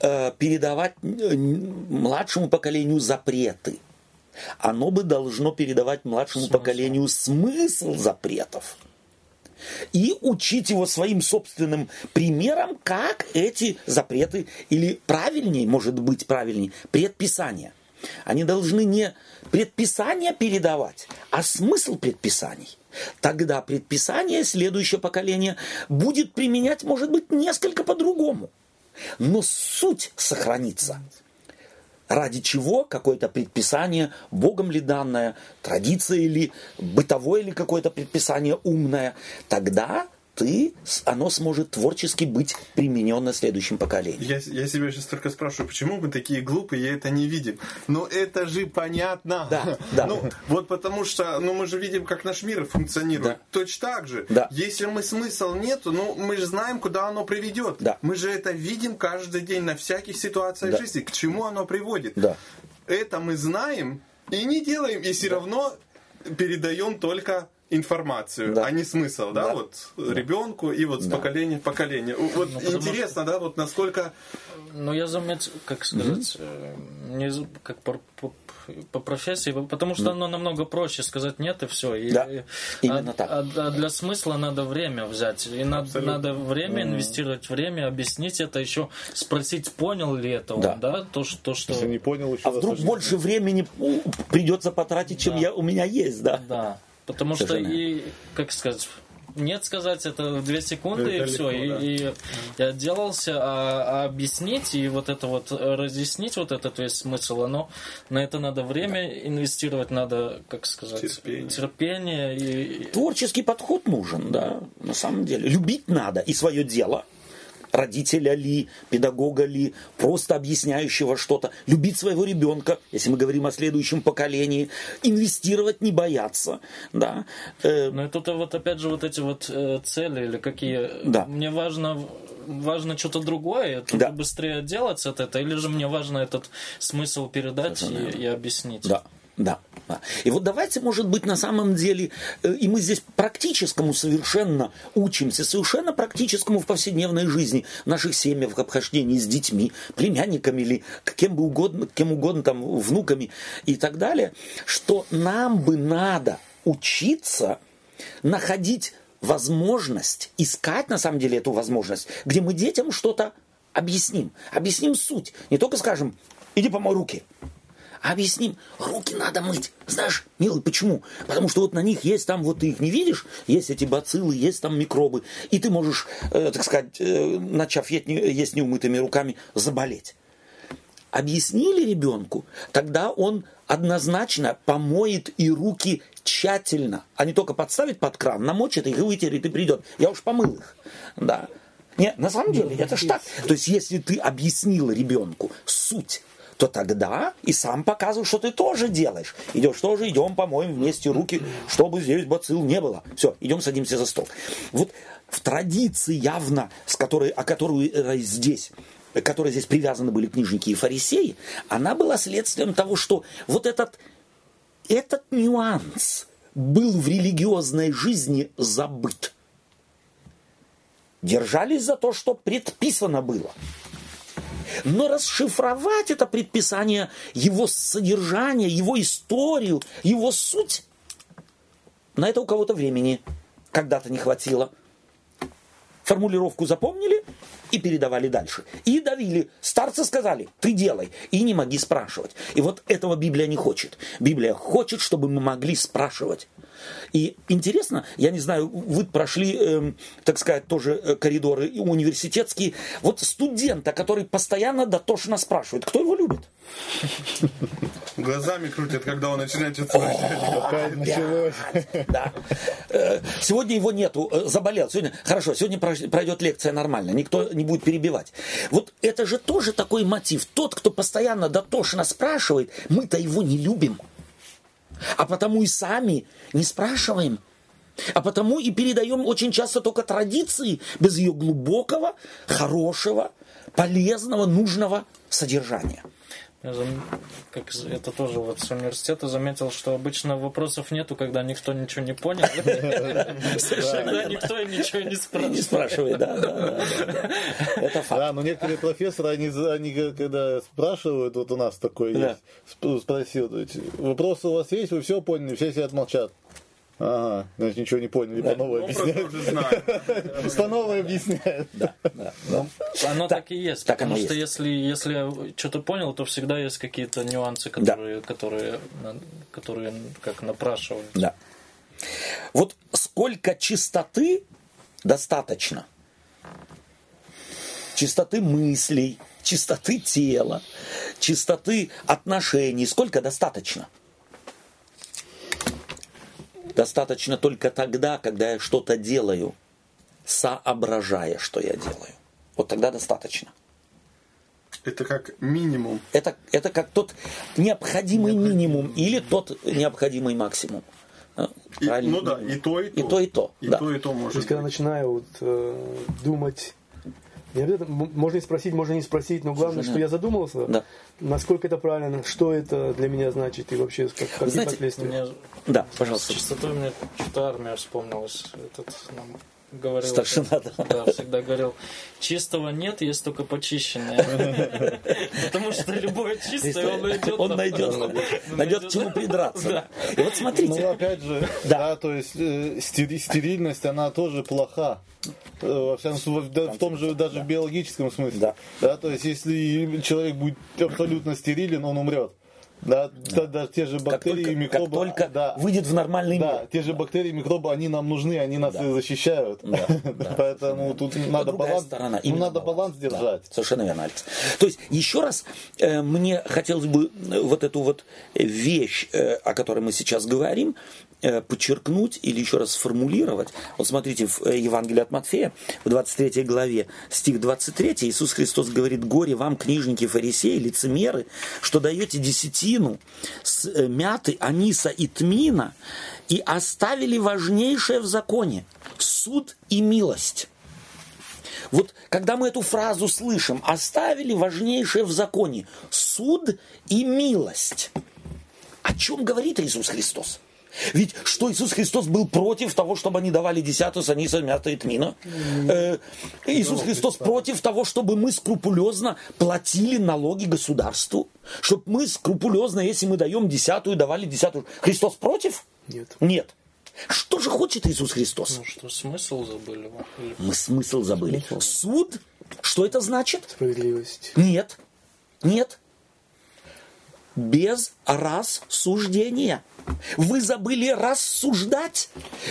э, передавать младшему поколению запреты. Оно бы должно передавать младшему Смысл. поколению смысл запретов. И учить его своим собственным примером, как эти запреты, или правильнее, может быть правильнее, предписания. Они должны не предписания передавать, а смысл предписаний. Тогда предписание следующее поколение будет применять, может быть, несколько по-другому. Но суть сохранится ради чего какое-то предписание, Богом ли данное, традиция или бытовое ли какое-то предписание умное, тогда ты, оно сможет творчески быть применено следующим поколением. Я, я себя сейчас только спрашиваю, почему мы такие глупые, и это не видим. Но это же понятно. Да, да. Ну, вот потому что ну, мы же видим, как наш мир функционирует. Да. Точно так же. Да. Если мы смысл нету, ну, мы же знаем, куда оно приведет. Да. Мы же это видим каждый день на всяких ситуациях Да. жизни. К чему оно приводит. Да. Это мы знаем и не делаем, и все равно передаем только информацию, Да. а не смысл, да, Да. вот ребенку и вот с Да. поколения в поколение. Вот Ну, интересно, да, вот насколько Ну, я заметил, как сказать, э, не как по, по- по профессии, потому что оно намного проще сказать нет и все. И, Да, и- именно а, так. А, а для смысла надо время взять. И надо, надо время инвестировать, время объяснить это, еще спросить, понял ли это он, Да. да, то, что... что... Если не понял, еще А вдруг больше времени придется потратить, чем Да. я, у меня есть, да? Да, потому что и, как сказать, нет сказать это две секунды Это и все, легко, да. и, и я отделался, а, а объяснить и вот это вот э, разъяснить вот этот весь смысл, оно на это надо время инвестировать, надо, как сказать, Терпение. терпение и Творческий подход нужен, да, на самом деле. Любить надо и свое дело, родителя ли, педагога ли, просто объясняющего что-то. Любить своего ребенка, если мы говорим о следующем поколении. Инвестировать не бояться, да. Э, Ну и тут вот опять же вот эти вот э, цели или какие. Да. Мне важно важно что-то другое, тут Да. быстрее отделаться от этого, или же мне важно этот смысл передать и, и объяснить. Да, да. И вот давайте, может быть, на самом деле, э, и мы здесь практическому совершенно учимся, совершенно практическому в повседневной жизни, наших семьях, в обхождении с детьми, племянниками или кем бы угодно, кем угодно, там, внуками и так далее, что нам бы надо учиться находить возможность, искать на самом деле эту возможность, где мы детям что-то объясним, объясним суть. Не только скажем, иди помой руки, объясним, руки надо мыть. Знаешь, милый, почему? Потому что вот на них есть там, вот ты их не видишь, есть эти бациллы, есть там микробы, и ты можешь, э, так сказать, э, начав есть, есть неумытыми руками, заболеть. Объяснили ребенку, тогда он однозначно помоет и руки тщательно, а не только подставит под кран, намочит их и вытерет и придет. Я уж помыл их. Да. Нет, на самом деле, это ж так. То есть, если ты объяснил ребенку суть то тогда и сам показывай, что ты тоже делаешь. Идешь тоже, идем помоем вместе руки, чтобы здесь бацилл не было. Все, идем садимся за стол. Вот в традиции явно, с которой, о которой э, здесь которые здесь привязаны были книжники и фарисеи, она была следствием того, что вот этот, этот нюанс был в религиозной жизни забыт. Держались за то, что предписано было. Но расшифровать это предписание, его содержание, его историю, его суть, на это у кого-то времени когда-то не хватило. Формулировку запомнили и передавали дальше. И давили. Старцы сказали, ты делай. И не моги спрашивать. И вот этого Библия не хочет. Библия хочет, чтобы мы могли спрашивать. И интересно, я не знаю, вы прошли, э, так сказать, тоже э, коридоры университетские. Вот студента, который постоянно дотошно спрашивает, кто его любит? Глазами крутят, когда он начинает что-то Началось. Да. Э, сегодня его нету, э, заболел. Сегодня, хорошо, сегодня пройдет лекция нормально, никто не будет перебивать. Вот это же тоже такой мотив. Тот, кто постоянно дотошно спрашивает, мы-то его не любим. А потому и сами не спрашиваем. А потому и передаем очень часто только традиции без ее глубокого, хорошего, полезного, нужного содержания. Я зам... как это тоже вот с университета заметил, что обычно вопросов нету, когда никто ничего не понял. Когда никто ничего не спрашивает. Не спрашивает, да, да, Это факт. Да, но некоторые профессоры, они, они когда спрашивают, вот у нас такой есть, спросил, вопросы у вас есть, вы все поняли, все сидят молчат. Ага, значит, ничего не поняли, по новой объясняют. По новой объясняют. Да, да. Ну, оно так и есть. Так потому что если, если что-то понял, то всегда есть какие-то нюансы, которые, которые, которые как напрашивают. Да. Вот сколько чистоты достаточно? Чистоты мыслей, чистоты тела, чистоты отношений. Сколько достаточно? Достаточно только тогда, когда я что-то делаю, соображая, что я делаю. Вот тогда достаточно. Это как минимум. Это, это как тот необходимый минимум или тот необходимый максимум. И, ну да, и то, и то. И то, и то. И да. то, и то может То есть, когда начинаю вот, э, думать не обязательно, можно и спросить, можно не спросить, но главное, Слушай, что я задумался, да. насколько это правильно, что это для меня значит и вообще как, какие Знаете, последствия. Мне, да, пожалуйста. С чистотой мне что-то армия вспомнилась. Этот нам говорил. Старшина, да. Да, всегда говорил, чистого нет, есть только почищенное. Потому что любое чистое он найдет. Он найдет, найдет к чему придраться. И вот смотрите. Ну, опять же, да, то есть э, стерильность, она тоже плоха. Э, во всяком случае, в том же даже в биологическом смысле. Да. да. То есть, если человек будет абсолютно стерилен, он умрет. Да, да. да, те же бактерии как и микробы. Как только да, выйдет в нормальный да, мир. те же бактерии и микробы, они нам нужны, они нас да. защищают. Да, да. Поэтому тут надо баланс, сторона, ну, надо баланс, баланс держать. Да, совершенно верно, Алекс. То есть, еще раз, э, мне хотелось бы вот эту вот вещь, э, о которой мы сейчас говорим, подчеркнуть или еще раз сформулировать. Вот смотрите, в э, Евангелии от Матфея, в 23 главе, стих 23, Иисус Христос говорит, «Горе вам, книжники, фарисеи, лицемеры, что даете десятину с э, мяты, аниса и тмина, и оставили важнейшее в законе – суд и милость». Вот когда мы эту фразу слышим, оставили важнейшее в законе – суд и милость. О чем говорит Иисус Христос? Ведь что Иисус Христос был против того, чтобы они давали десятую саниса, мята и тмина? Э, Иисус Христос против того, чтобы мы скрупулезно платили налоги государству? Чтобы мы скрупулезно, если мы даем десятую, давали десятую. Христос против? Нет. Нет. Что же хочет Иисус Христос? Ну что, смысл забыли? Мы смысл забыли. Смысл. Суд? Что это значит? Справедливость. Нет. Нет без рассуждения. Вы забыли рассуждать.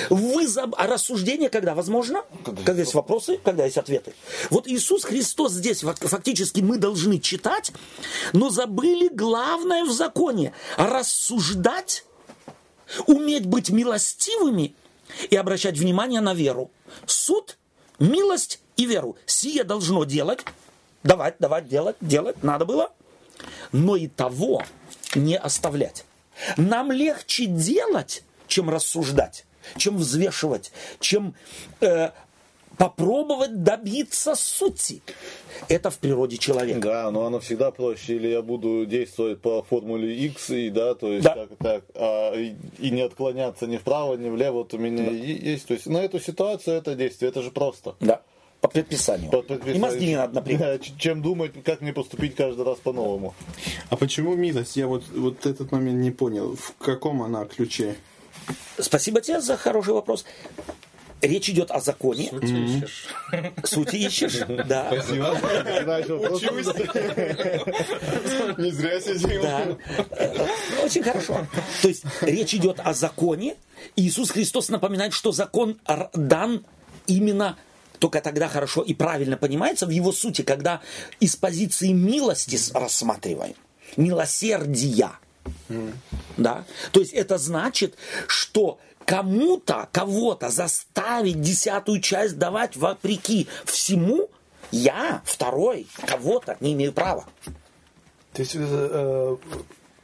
Вы заб... А рассуждение когда? Возможно? Когда, когда есть вопросы, когда есть ответы. Вот Иисус Христос здесь фактически мы должны читать, но забыли главное в законе. Рассуждать, уметь быть милостивыми и обращать внимание на веру. Суд, милость и веру. Сие должно делать, давать, давать, делать, делать, надо было, но и того не оставлять. Нам легче делать, чем рассуждать, чем взвешивать, чем э, попробовать добиться сути. Это в природе человека. Да, но оно всегда проще. Или я буду действовать по формуле X, и да, то есть Да. так, так, а, и, и не отклоняться ни вправо, ни влево. Вот у меня и- есть. То есть на эту ситуацию это действие, это же просто. Да, по предписанию. По предписанию. И мозги не надо напрягать. Да, Чем думать, как мне поступить каждый раз по-новому. А почему милость? Я вот, вот этот момент не понял. В каком она ключе? Спасибо тебе за хороший вопрос. Речь идет о законе. Суть ищешь. Сути ищешь? Да. Просто- Не зря сидим. Да. Очень хорошо. То есть речь идет о законе. Иисус Христос напоминает, что закон дан именно только тогда хорошо и правильно понимается в его сути, когда из позиции милости рассматриваем. Милосердия. Да? То есть это значит, что кому-то, кого-то заставить десятую часть давать вопреки всему, я, второй, кого-то не имею права. То есть, э,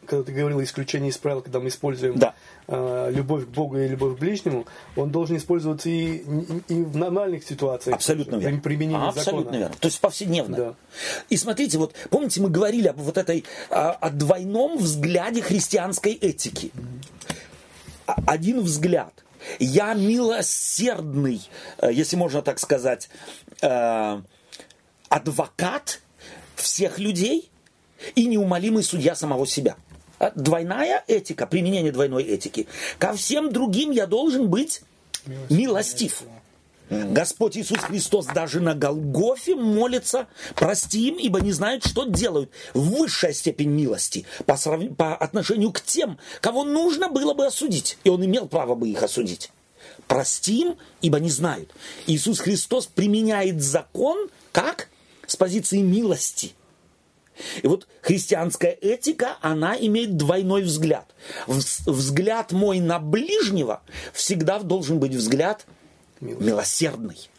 когда ты говорил исключение из правил, когда мы используем Да. э, любовь к Богу и любовь к ближнему, он должен использоваться и, и- в нормальных ситуациях. Абсолютно верно. применении Абсолютно закона. верно. То есть повседневно. Да. И смотрите, вот помните, мы говорили об вот этой а, о двойном взгляде христианской этики. А- Один взгляд. Я милосердный, э, если можно так сказать, э, адвокат всех людей и неумолимый судья самого себя. Двойная этика, применение двойной этики. Ко всем другим я должен быть милостив. Господь Иисус Христос даже на Голгофе молится, прости им, ибо не знают, что делают. Высшая степень милости по, срав- по отношению к тем, кого нужно было бы осудить. И он имел право бы их осудить. Прости им, ибо не знают. Иисус Христос применяет закон как? С позиции милости. И вот христианская этика, она имеет двойной взгляд. Вз- Взгляд мой на ближнего всегда должен быть взгляд милосердный.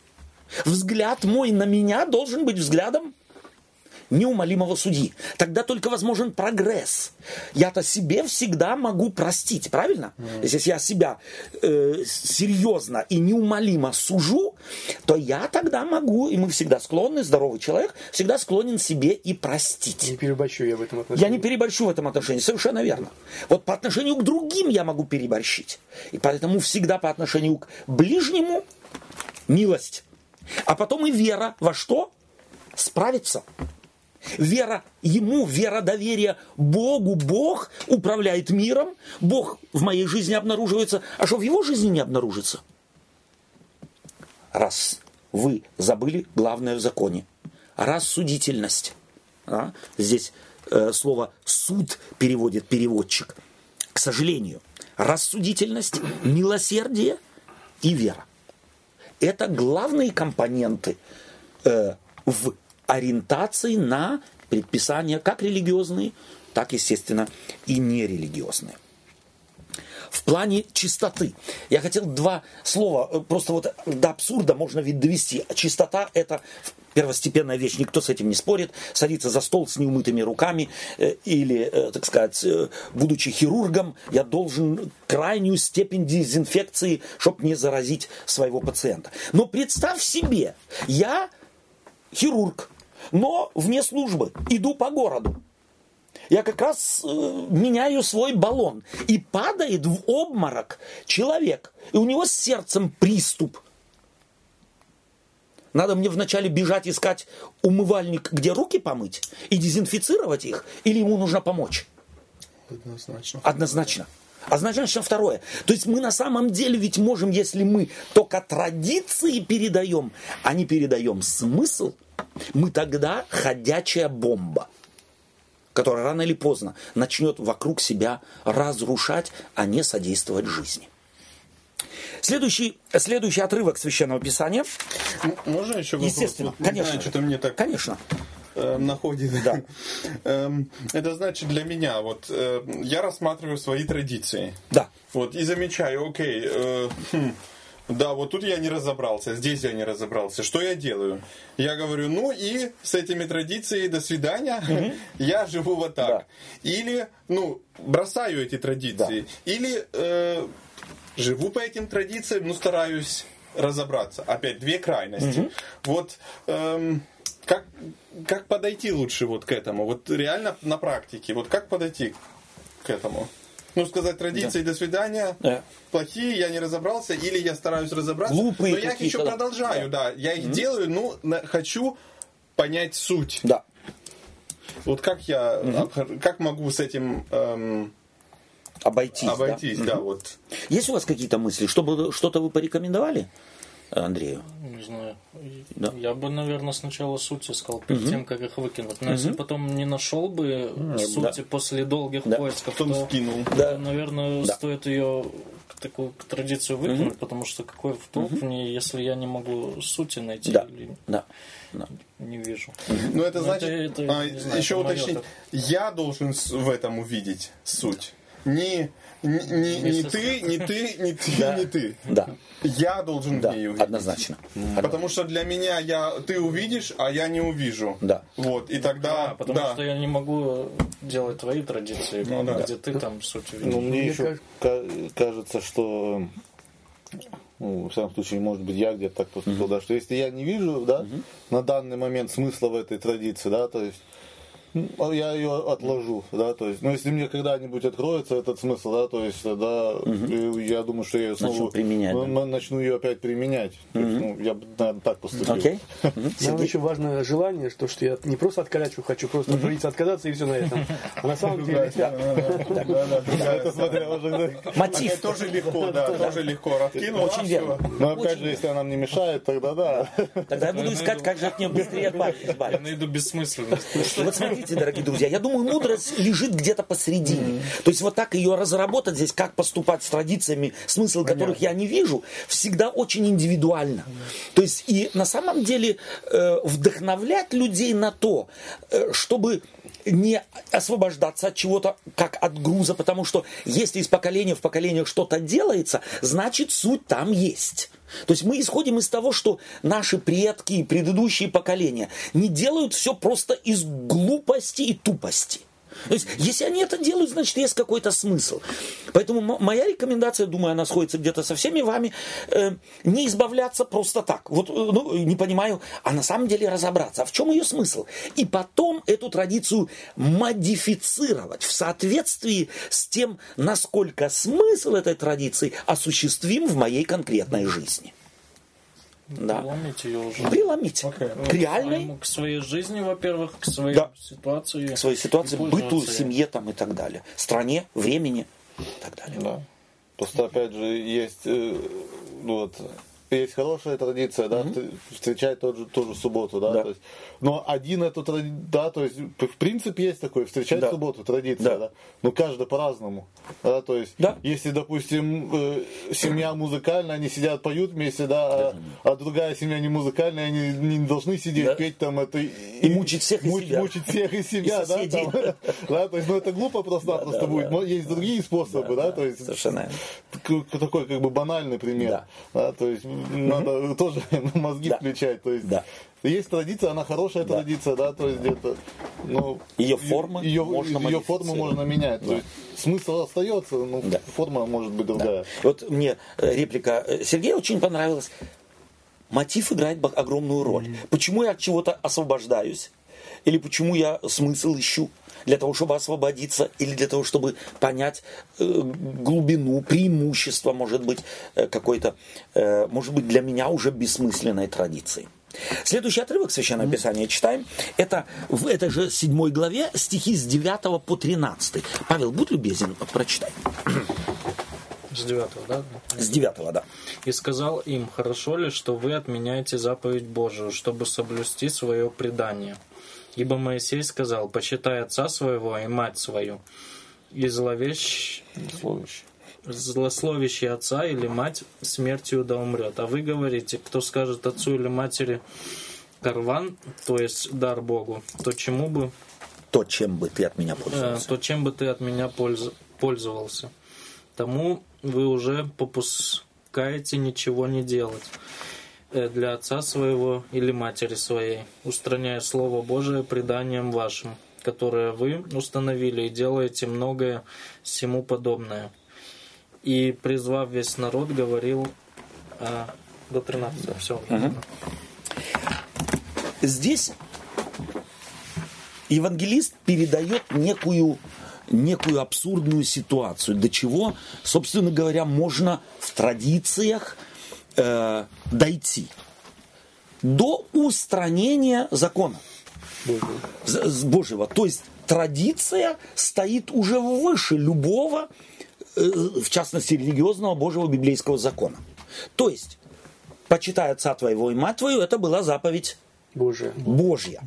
Взгляд мой на меня должен быть взглядом неумолимого судьи. Тогда только возможен прогресс. Я-то себе всегда могу простить, правильно? Если я себя э, серьезно и неумолимо сужу, то я тогда могу, и мы всегда склонны, здоровый человек, всегда склонен себе и простить. Не переборщу я в этом отношении. Я не переборщу в этом отношении, совершенно верно. Вот по отношению к другим я могу переборщить. И поэтому всегда по отношению к ближнему милость. А потом и вера во что? Справиться. Вера Ему, вера доверия Богу. Бог управляет миром, Бог в моей жизни обнаруживается, а что в Его жизни не обнаружится? Раз вы забыли главное в законе. Рассудительность. А? Здесь э, слово суд переводит переводчик. К сожалению, рассудительность, милосердие и вера. Это главные компоненты э, в ориентации на предписания, как религиозные, так, естественно, и нерелигиозные. В плане чистоты. Я хотел два слова, э, просто вот до абсурда можно ведь довести. Чистота – это первостепенная вещь, никто с этим не спорит. Садиться за стол с неумытыми руками э, или, э, так сказать, будучи хирургом, я должен крайнюю степень дезинфекции, чтобы не заразить своего пациента. Но представь себе, я хирург, но вне службы, иду по городу. Я как раз э, меняю свой баллон. И падает в обморок человек. И у него с сердцем приступ. Надо мне вначале бежать искать умывальник, где руки помыть, и дезинфицировать их, или ему нужно помочь? Однозначно. Однозначно. Однозначно второе. То есть мы на самом деле ведь можем, если мы только традиции передаем, а не передаем смысл, мы тогда ходячая бомба. которая рано или поздно начнет вокруг себя разрушать, а не содействовать жизни. Следующий, следующий отрывок Священного Писания. М- Можно еще вопрос? Естественно, Вот, не конечно. знаю, что-то мне так Конечно. э, находит. Да. Эм, Это значит для меня, вот э, я рассматриваю свои традиции. Да. Вот, и замечаю, окей, э, хм, да, вот тут я не разобрался, здесь я не разобрался. Что я делаю? Я говорю, ну и с этими традициями до свидания, я живу вот так. Да. Или, ну, бросаю эти традиции. Или э, живу по этим традициям, но стараюсь разобраться. Опять две крайности. Вот эм, как, как подойти лучше вот к этому? Вот реально на практике. Вот как подойти к этому? Ну, сказать традиции до свидания, Да. плохие, я не разобрался, или я стараюсь разобраться. Глупые но я их еще да. продолжаю, да. Я их делаю, ну, на- хочу понять суть. Да. Вот как я, обхор- как могу с этим эм, Обойтись. да. обойтись, да, вот. Есть у вас какие-то мысли? Чтобы что-то вы порекомендовали Андрею? Не знаю. Да. Я бы, наверное, сначала суть искал, перед тем, как их выкинуть. Но если потом не нашел бы сути после долгих Да. поисков, Потом то, скинул. Да. наверное, Да. стоит ее такую традицию выкинуть, потому что какой в толк в ней, если я не могу сути найти Да. или Да. да. не вижу. Ну, это значит, это- это, а, знаю, еще это уточнить, так. я должен в этом увидеть суть. Не, не, не, не ты, не ты, не ты, Да. не ты. Да. Я должен Да. в ней увидеть. Однозначно. Потому что для меня я, ты увидишь, а я не увижу. Да. Вот, и тогда, А, потому да. что я не могу делать твои традиции, Ну, да. где ты там суть увидишь. Ну, мне Мне еще ка- кажется, что ну, в всяком случае, может быть, я где-то так поступил, да, что если я не вижу, да, на данный момент смысла в этой традиции, да, то есть ну, я ее отложу, да, то есть, ну, если мне когда-нибудь откроется этот смысл, да, то есть, тогда э, я думаю, что я ее снова Начну применять, ну, да. начну ее опять применять. То есть, ну, я бы, наверное, так поступил. Окей? Нам Сергей? еще важно желание, что, что я не просто откорячу хочу, просто от традиции отказаться и все на этом. А на самом деле... Это смотря уже, да. Мотив. Это тоже легко, да, тоже легко. Раскинул, Очень верно. Но опять же, если она мне мешает, тогда да. Тогда я буду искать, как же от нее быстрее отбавить- Я избавиться. найду бессмысленность. Вот смотрите, дорогие друзья, я думаю, мудрость лежит где-то посередине. То есть вот так ее разработать здесь, как поступать с традициями, смысл которых я не вижу, всегда очень индивидуально. То есть и на самом деле э, вдохновлять людей на то, э, чтобы не освобождаться от чего-то как от груза, потому что если из поколения в поколение что-то делается, значит суть там есть. То есть мы исходим из того, что наши предки и предыдущие поколения не делают все просто из глупости и тупости. То есть, если они это делают, значит, есть какой-то смысл. Поэтому моя рекомендация, думаю, она сходится где-то со всеми вами, э, не избавляться просто так. Вот, э, ну, не понимаю, а на самом деле разобраться, а в чем ее смысл? И потом эту традицию модифицировать в соответствии с тем, насколько смысл этой традиции осуществим в моей конкретной жизни. Да. Преломить ее уже. Преломить. К реальной Своему- К своей жизни, во-первых, к своей Да. ситуации. к своей ситуации, быту, семье там и так далее. Стране, времени и так далее. Да. Просто опять же есть э, ну вот есть хорошая традиция, да, встр- встречать тот же, ту же субботу, да, Да. то есть, но один эту тради- да, то есть, в принципе, есть такое, встречать Да. субботу, традиция, Да. да. но каждый по-разному, да, то есть, Да. если, допустим, э, семья музыкальная, они сидят, поют вместе, да, а, а другая семья не музыкальная, они не должны сидеть, Да. петь там это И мучить всех и себя. мучить всех и себя, И да, там, да, то есть, ну, это глупо просто-напросто да, будет, да. но есть другие способы, да, то есть, Совершенно. такой как бы банальный пример. Да. Да, то есть надо тоже мозги Да. включать. То есть Да. есть традиция, она хорошая Да. традиция, да, то есть где-то. Ну, Её формы ее, можно ее форму можно менять. То есть смысл остается, но Да. форма может быть другая. Вот мне э, реплика э, Сергея очень понравилась. Мотив играет огромную роль. Почему я от чего-то освобождаюсь? Или почему я смысл ищу? Для того, чтобы освободиться, или для того, чтобы понять э, глубину, преимущество, может быть, э, какой-то, э, может быть, для меня уже бессмысленной традиции. Следующий отрывок Священного Писания читаем. Это в этой же седьмой главе стихи с 9 по 13. Павел, будь любезен, прочитай. С девятого, да? С 9, да. И сказал им, хорошо ли, что вы отменяете заповедь Божию, чтобы соблюсти свое предание. Ибо Моисей сказал, почитай отца своего и мать свою, и зловещ... Злословящий отца или мать смертью да умрет. А вы говорите, кто скажет отцу или матери карван, то есть дар Богу, то чему бы, То, чем бы ты от меня э, пользовался. то чем бы ты от меня польз- пользовался. Тому вы уже попускаете ничего не делать для отца своего или матери своей, устраняя Слово Божие преданием вашим, которое вы установили и делаете многое всему подобное. И, призвав весь народ, говорил а, до 13. Все. Здесь евангелист передает некую, некую абсурдную ситуацию, до чего, собственно говоря, можно в традициях э, дойти. До устранения закона с Божьего. То есть традиция стоит уже выше любого, э, в частности, религиозного Божьего библейского закона. То есть, почитай отца твоего и мать твою, это была заповедь Божие. Божья.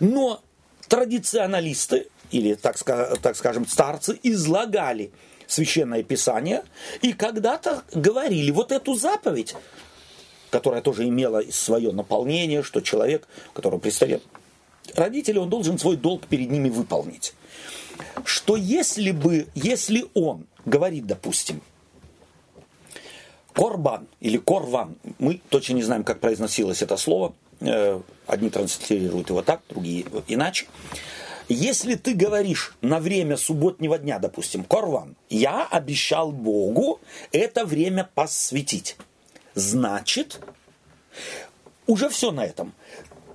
Но традиционалисты, или, так, так скажем, старцы, излагали священное писание и когда-то говорили, вот эту заповедь, которая тоже имела свое наполнение, что человек, которого предстоят родители, он должен свой долг перед ними выполнить. Что если бы, если он говорит, допустим, Корбан или Корван, мы точно не знаем, как произносилось это слово, Э, одни транслируют его так, другие иначе. Если ты говоришь на время субботнего дня, допустим, Корван, я обещал Богу это время посвятить. Значит, уже все на этом.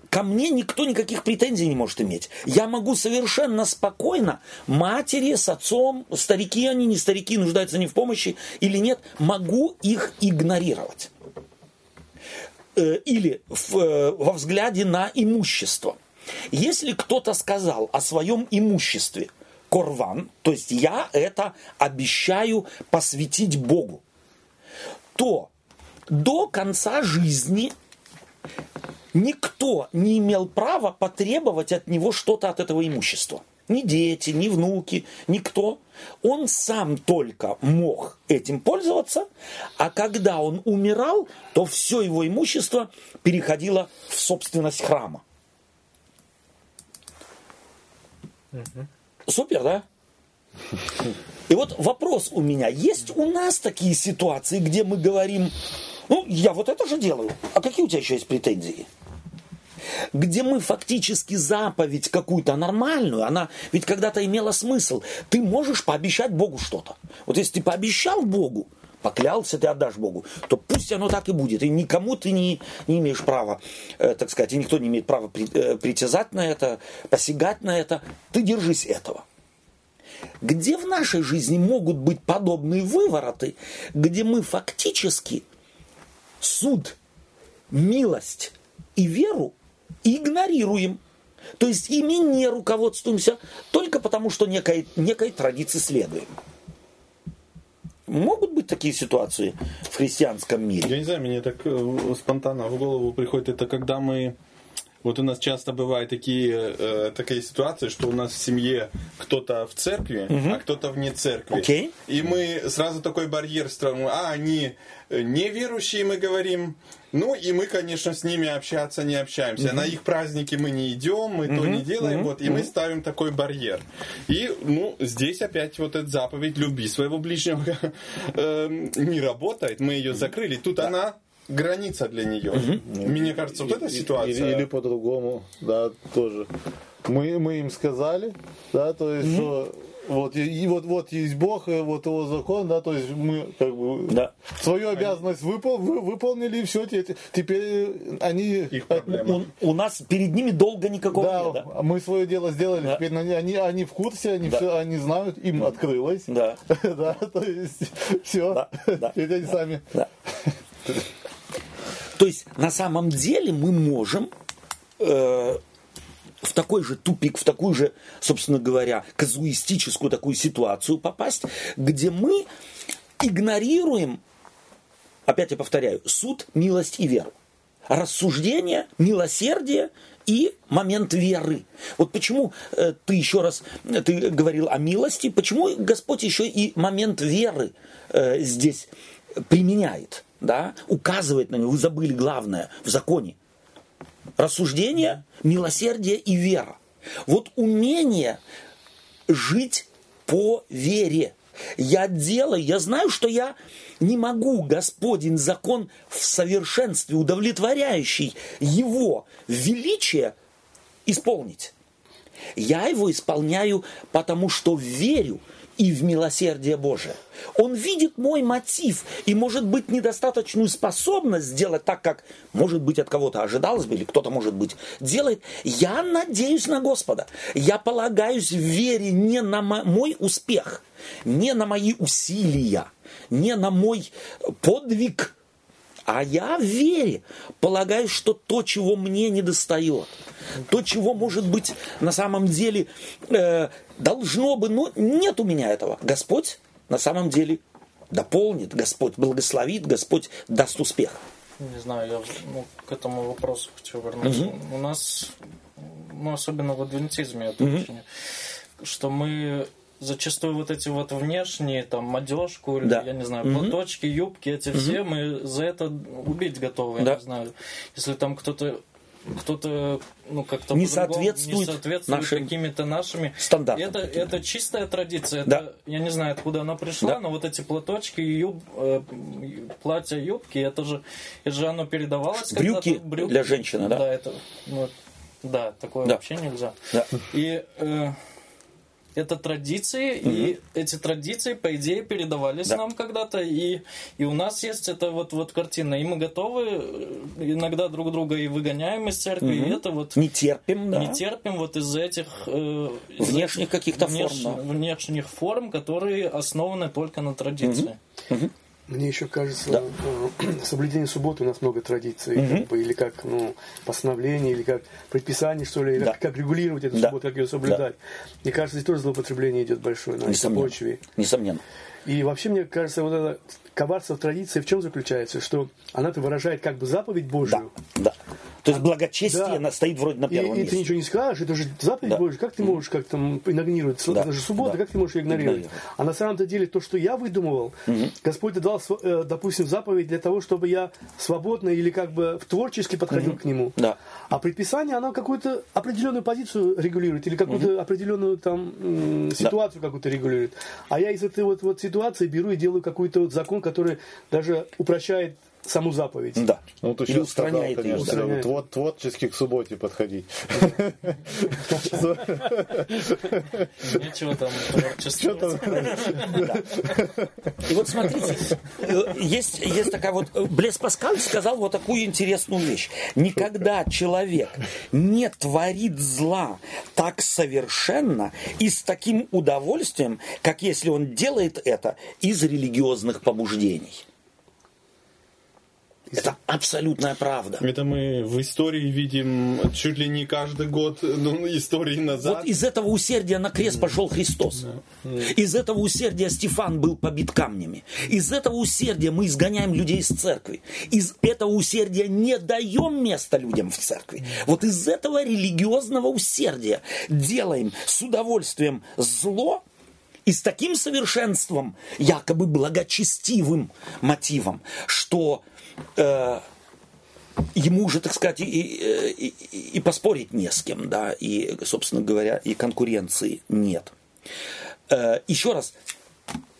Ко мне никто никаких претензий не может иметь. Я могу совершенно спокойно матери с отцом, старики они, не старики, нуждаются они в помощи или нет, могу их игнорировать. Э, Или в, э, во взгляде на имущество. Если кто-то сказал о своем имуществе корван, то есть я это обещаю посвятить Богу, то до конца жизни никто не имел права потребовать от него что-то от этого имущества. Ни дети, ни внуки, никто. Он сам только мог этим пользоваться, а когда он умирал, то все его имущество переходило в собственность храма. Супер, да? И вот вопрос у меня. Есть у нас такие ситуации, где мы говорим, ну, я вот это же делаю, а какие у тебя еще есть претензии? Где мы фактически заповедь какую-то нормальную, она ведь когда-то имела смысл. Ты можешь пообещать Богу что-то. Вот если ты пообещал Богу, поклялся, ты отдашь Богу, то пусть оно так и будет. И никому ты не, не имеешь права, э, так сказать, и никто не имеет права при- э, притязать на это, посягать на это. Ты держись этого. Где в нашей жизни могут быть подобные вывороты, где мы фактически суд, милость и веру игнорируем. То есть ими не руководствуемся только потому, что некой, некой традиции следуем. Могут быть такие ситуации в христианском мире? Я не знаю, мне так э, спонтанно в голову приходит, это когда мы... Вот у нас часто бывают такие, э, такие ситуации, что у нас в семье кто-то в церкви, а кто-то вне церкви. Окей. И мы сразу такой барьер строим. А, они э, неверующие, мы говорим. Ну, и мы, конечно, с ними общаться не общаемся. На их праздники мы не идем, мы то не делаем. Вот, и мы ставим такой барьер. И, ну, здесь опять вот эта заповедь «люби своего ближнего» эм, не работает. Мы ее закрыли. Тут она граница для нее. Мне кажется, вот эта Или, ситуация... или по-другому, да, тоже. Мы, мы им сказали, да, то есть, что вот, и, и вот, вот есть Бог, и вот его закон, да, то есть мы как бы Да. свою обязанность выпол, вы, выполнили, и все, теперь они... Их проблема. У, у нас перед ними долго никакого Да, нет. Да? мы свое дело сделали, Да. теперь они, они, они в курсе, они Да. все, они знают, им открылось. Да. Да, то есть все, Да, да. теперь они сами. Да. То есть на самом деле мы можем э, в такой же тупик, в такую же, собственно говоря, казуистическую такую ситуацию попасть, где мы игнорируем, опять я повторяю, суд, милость и веру. рассуждение, милосердие и момент веры. Вот почему э, ты еще раз ты говорил о милости, почему Господь еще и момент веры э, здесь применяет, да, указывает на него. Вы забыли главное в законе. Рассуждение, милосердие и вера. Вот умение жить по вере. Я делаю, я знаю, что я не могу Господень закон в совершенстве, удовлетворяющий его величие, исполнить. Я его исполняю, потому что верю и в милосердие Божие. Он видит мой мотив и, может быть, недостаточную способность сделать так, как, может быть, от кого-то ожидалось бы, или кто-то, может быть, делает. Я надеюсь на Господа. Я полагаюсь в вере не на мой успех, не на мои усилия, не на мой подвиг, а я в вере полагаю, что то, чего мне не достает, то, чего, может быть, на самом деле э, должно бы, но нет у меня этого. Господь на самом деле дополнит, Господь благословит, Господь даст успех. Не знаю, я ну, к этому вопросу хочу вернуться. Угу. У нас, ну, особенно в адвентизме, это угу. очень, что мы зачастую вот эти вот внешние, там, одежку, да. я не знаю, угу. платочки, юбки, эти угу. все, мы за это убить готовы, да. я не знаю. Если там кто-то кто-то ну как-то не соответствует, не соответствует нашим какими-то нашими стандартам. Это, это чистая традиция. Да. Это, я не знаю, откуда она пришла, да. но вот эти платочки, юб, э, платья, юбки, это же, это же оно передавалось. Брюки, брюки для женщины, да? Да, это, ну, да, такое да. вообще нельзя. Да. И э, это традиции, угу. и эти традиции, по идее, передавались да. нам когда-то, и, и у нас есть эта вот, вот картина, и мы готовы э, иногда друг друга и выгоняем из церкви, угу. и это вот... Не терпим, да. Не терпим вот из этих... Э, внешних каких-то внеш, форм. Да. Внешних форм, которые основаны только на традиции. Угу. Угу. Мне еще кажется, да. Э, соблюдение субботы у нас много традиций, угу. как бы, или как ну, постановление, или как предписание, что ли, да. как, как регулировать эту да. субботу, как ее соблюдать. Да. Мне кажется, здесь тоже злоупотребление идет большое на Несомненно. почве. Несомненно. И вообще, мне кажется, вот это коварство в традиции в чем заключается? Что она-то выражает как бы заповедь Божью. Да, да. То есть благочестие да. стоит вроде на первом и, месте. И ты ничего не скажешь, это же заповедь да. Божья. Как ты можешь как там игнорировать? Да. Это же суббота, да. как ты можешь ее игнорировать? А на самом-то деле то, что я выдумывал, угу. Господь дал, э, допустим, заповедь для того, чтобы я свободно или как бы творчески подходил угу. к нему. Да. А предписание, оно какую-то определенную позицию регулирует или какую-то угу. определенную там ситуацию да. какую-то регулирует. А я из этой вот, вот ситуации беру и делаю какой-то вот закон, который даже упрощает саму заповедь. Да. Ну, ты Или устраняет сказал, конечно, ее. Твор, творчески к субботе подходить. Ничего там творческого. И вот смотрите, есть, есть такая вот... Блес Паскаль сказал вот такую интересную вещь. Никогда человек не творит зла так совершенно и с таким удовольствием, как если он делает это из религиозных побуждений. Это абсолютная правда. Это мы в истории видим чуть ли не каждый год ну, истории назад. Вот из этого усердия на крест пошел Христос. Из этого усердия Стефан был побит камнями. Из этого усердия мы изгоняем людей из церкви. Из этого усердия не даем места людям в церкви. Вот из этого религиозного усердия делаем с удовольствием зло, и с таким совершенством, якобы благочестивым мотивом, что э, ему уже, так сказать, и, и, и поспорить не с кем, да, и, собственно говоря, и конкуренции нет. Э, еще раз,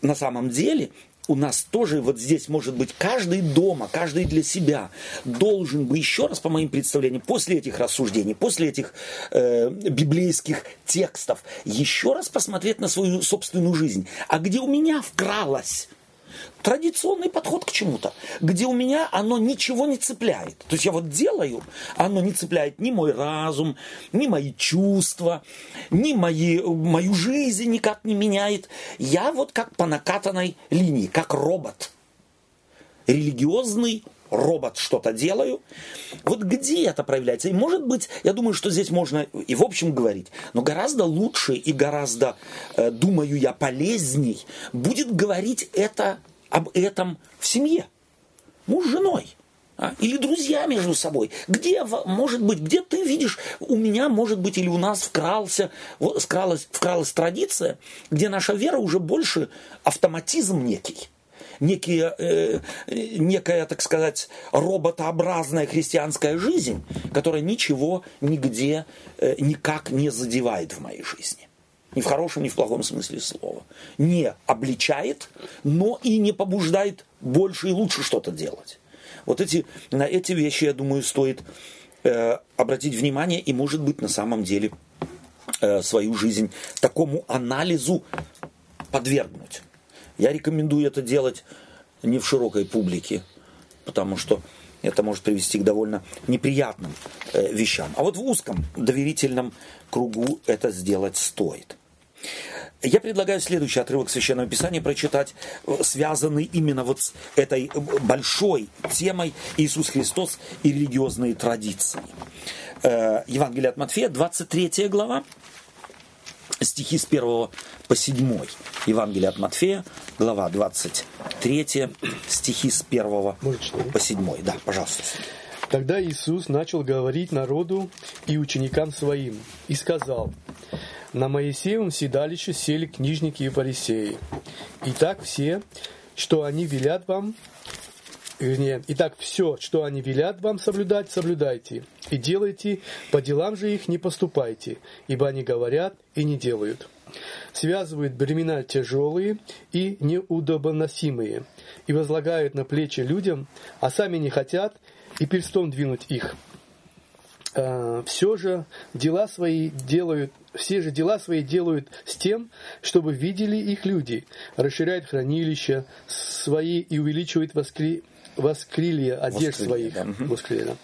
на самом деле у нас тоже вот здесь может быть каждый дома, каждый для себя должен бы еще раз, по моим представлениям, после этих рассуждений, после этих э, библейских текстов, еще раз посмотреть на свою собственную жизнь. А где у меня вкралось традиционный подход к чему-то, где у меня оно ничего не цепляет. То есть я вот делаю, оно не цепляет ни мой разум, ни мои чувства, ни мои, мою жизнь никак не меняет. Я вот как по накатанной линии, как робот. Религиозный робот что-то делаю. Вот где это проявляется? И может быть, я думаю, что здесь можно и в общем говорить, но гораздо лучше и гораздо, э, думаю я, полезней будет говорить это об этом в семье. Муж с женой. а? или друзья между собой. Где, может быть, где ты видишь, у меня, может быть, или у нас вкрался, вкралась, вкралась традиция, где наша вера уже больше автоматизм некий. Некие, э, некая, так сказать, роботообразная христианская жизнь, которая ничего нигде э, никак не задевает в моей жизни. Ни в хорошем, ни в плохом смысле слова. Не обличает, но и не побуждает больше и лучше что-то делать. Вот эти, на эти вещи, я думаю, стоит э, обратить внимание и, может быть, на самом деле э, свою жизнь такому анализу подвергнуть. Я рекомендую это делать не в широкой публике, потому что это может привести к довольно неприятным э, вещам. А вот в узком доверительном кругу это сделать стоит. Я предлагаю следующий отрывок Священного Писания прочитать, э, связанный именно вот с этой э, большой темой Иисус Христос и религиозные традиции. Евангелие от Матфея, 23 глава, стихи с 1 по 7. Евангелие от Матфея, глава 23, стихи с 1 Может, читать? по 7. Да, пожалуйста. Тогда Иисус начал говорить народу и ученикам своим, и сказал, «На Моисеевом седалище сели книжники и фарисеи. Итак, все, что они велят вам, вернее, итак, все, что они велят вам соблюдать, соблюдайте, и делайте, по делам же их не поступайте, ибо они говорят и не делают» связывают бремена тяжелые и неудобоносимые, и возлагают на плечи людям, а сами не хотят и перстом двинуть их. все же дела свои делают, все же дела свои делают с тем, чтобы видели их люди, расширяют хранилища свои и увеличивают воскри, воскрилья одежд Воскрылья, своих. да, мгм. Воскрылья, да.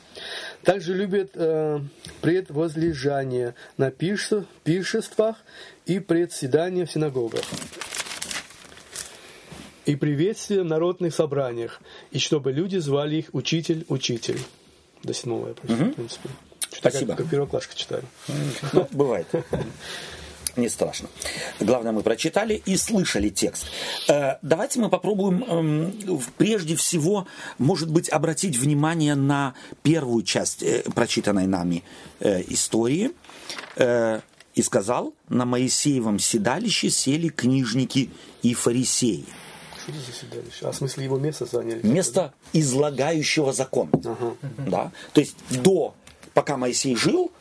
Также любят э, предвозлежание на пирше- пиршествах и председания в синагогах. И приветствие в народных собраниях, и чтобы люди звали их учитель, учитель. До седьмого я прочитал, в принципе. Спасибо. Как, как первоклашка читаю. Ну, бывает. Не страшно. Главное, мы прочитали и слышали текст. Э, Давайте мы попробуем эм, прежде всего, может быть, обратить внимание на первую часть э, прочитанной нами э, истории. И сказал, на Моисеевом седалище сели книжники и фарисеи. Что за седалище? А в смысле его место заняли? Место излагающего закон. Ага. Да? То есть до, пока Моисей жил,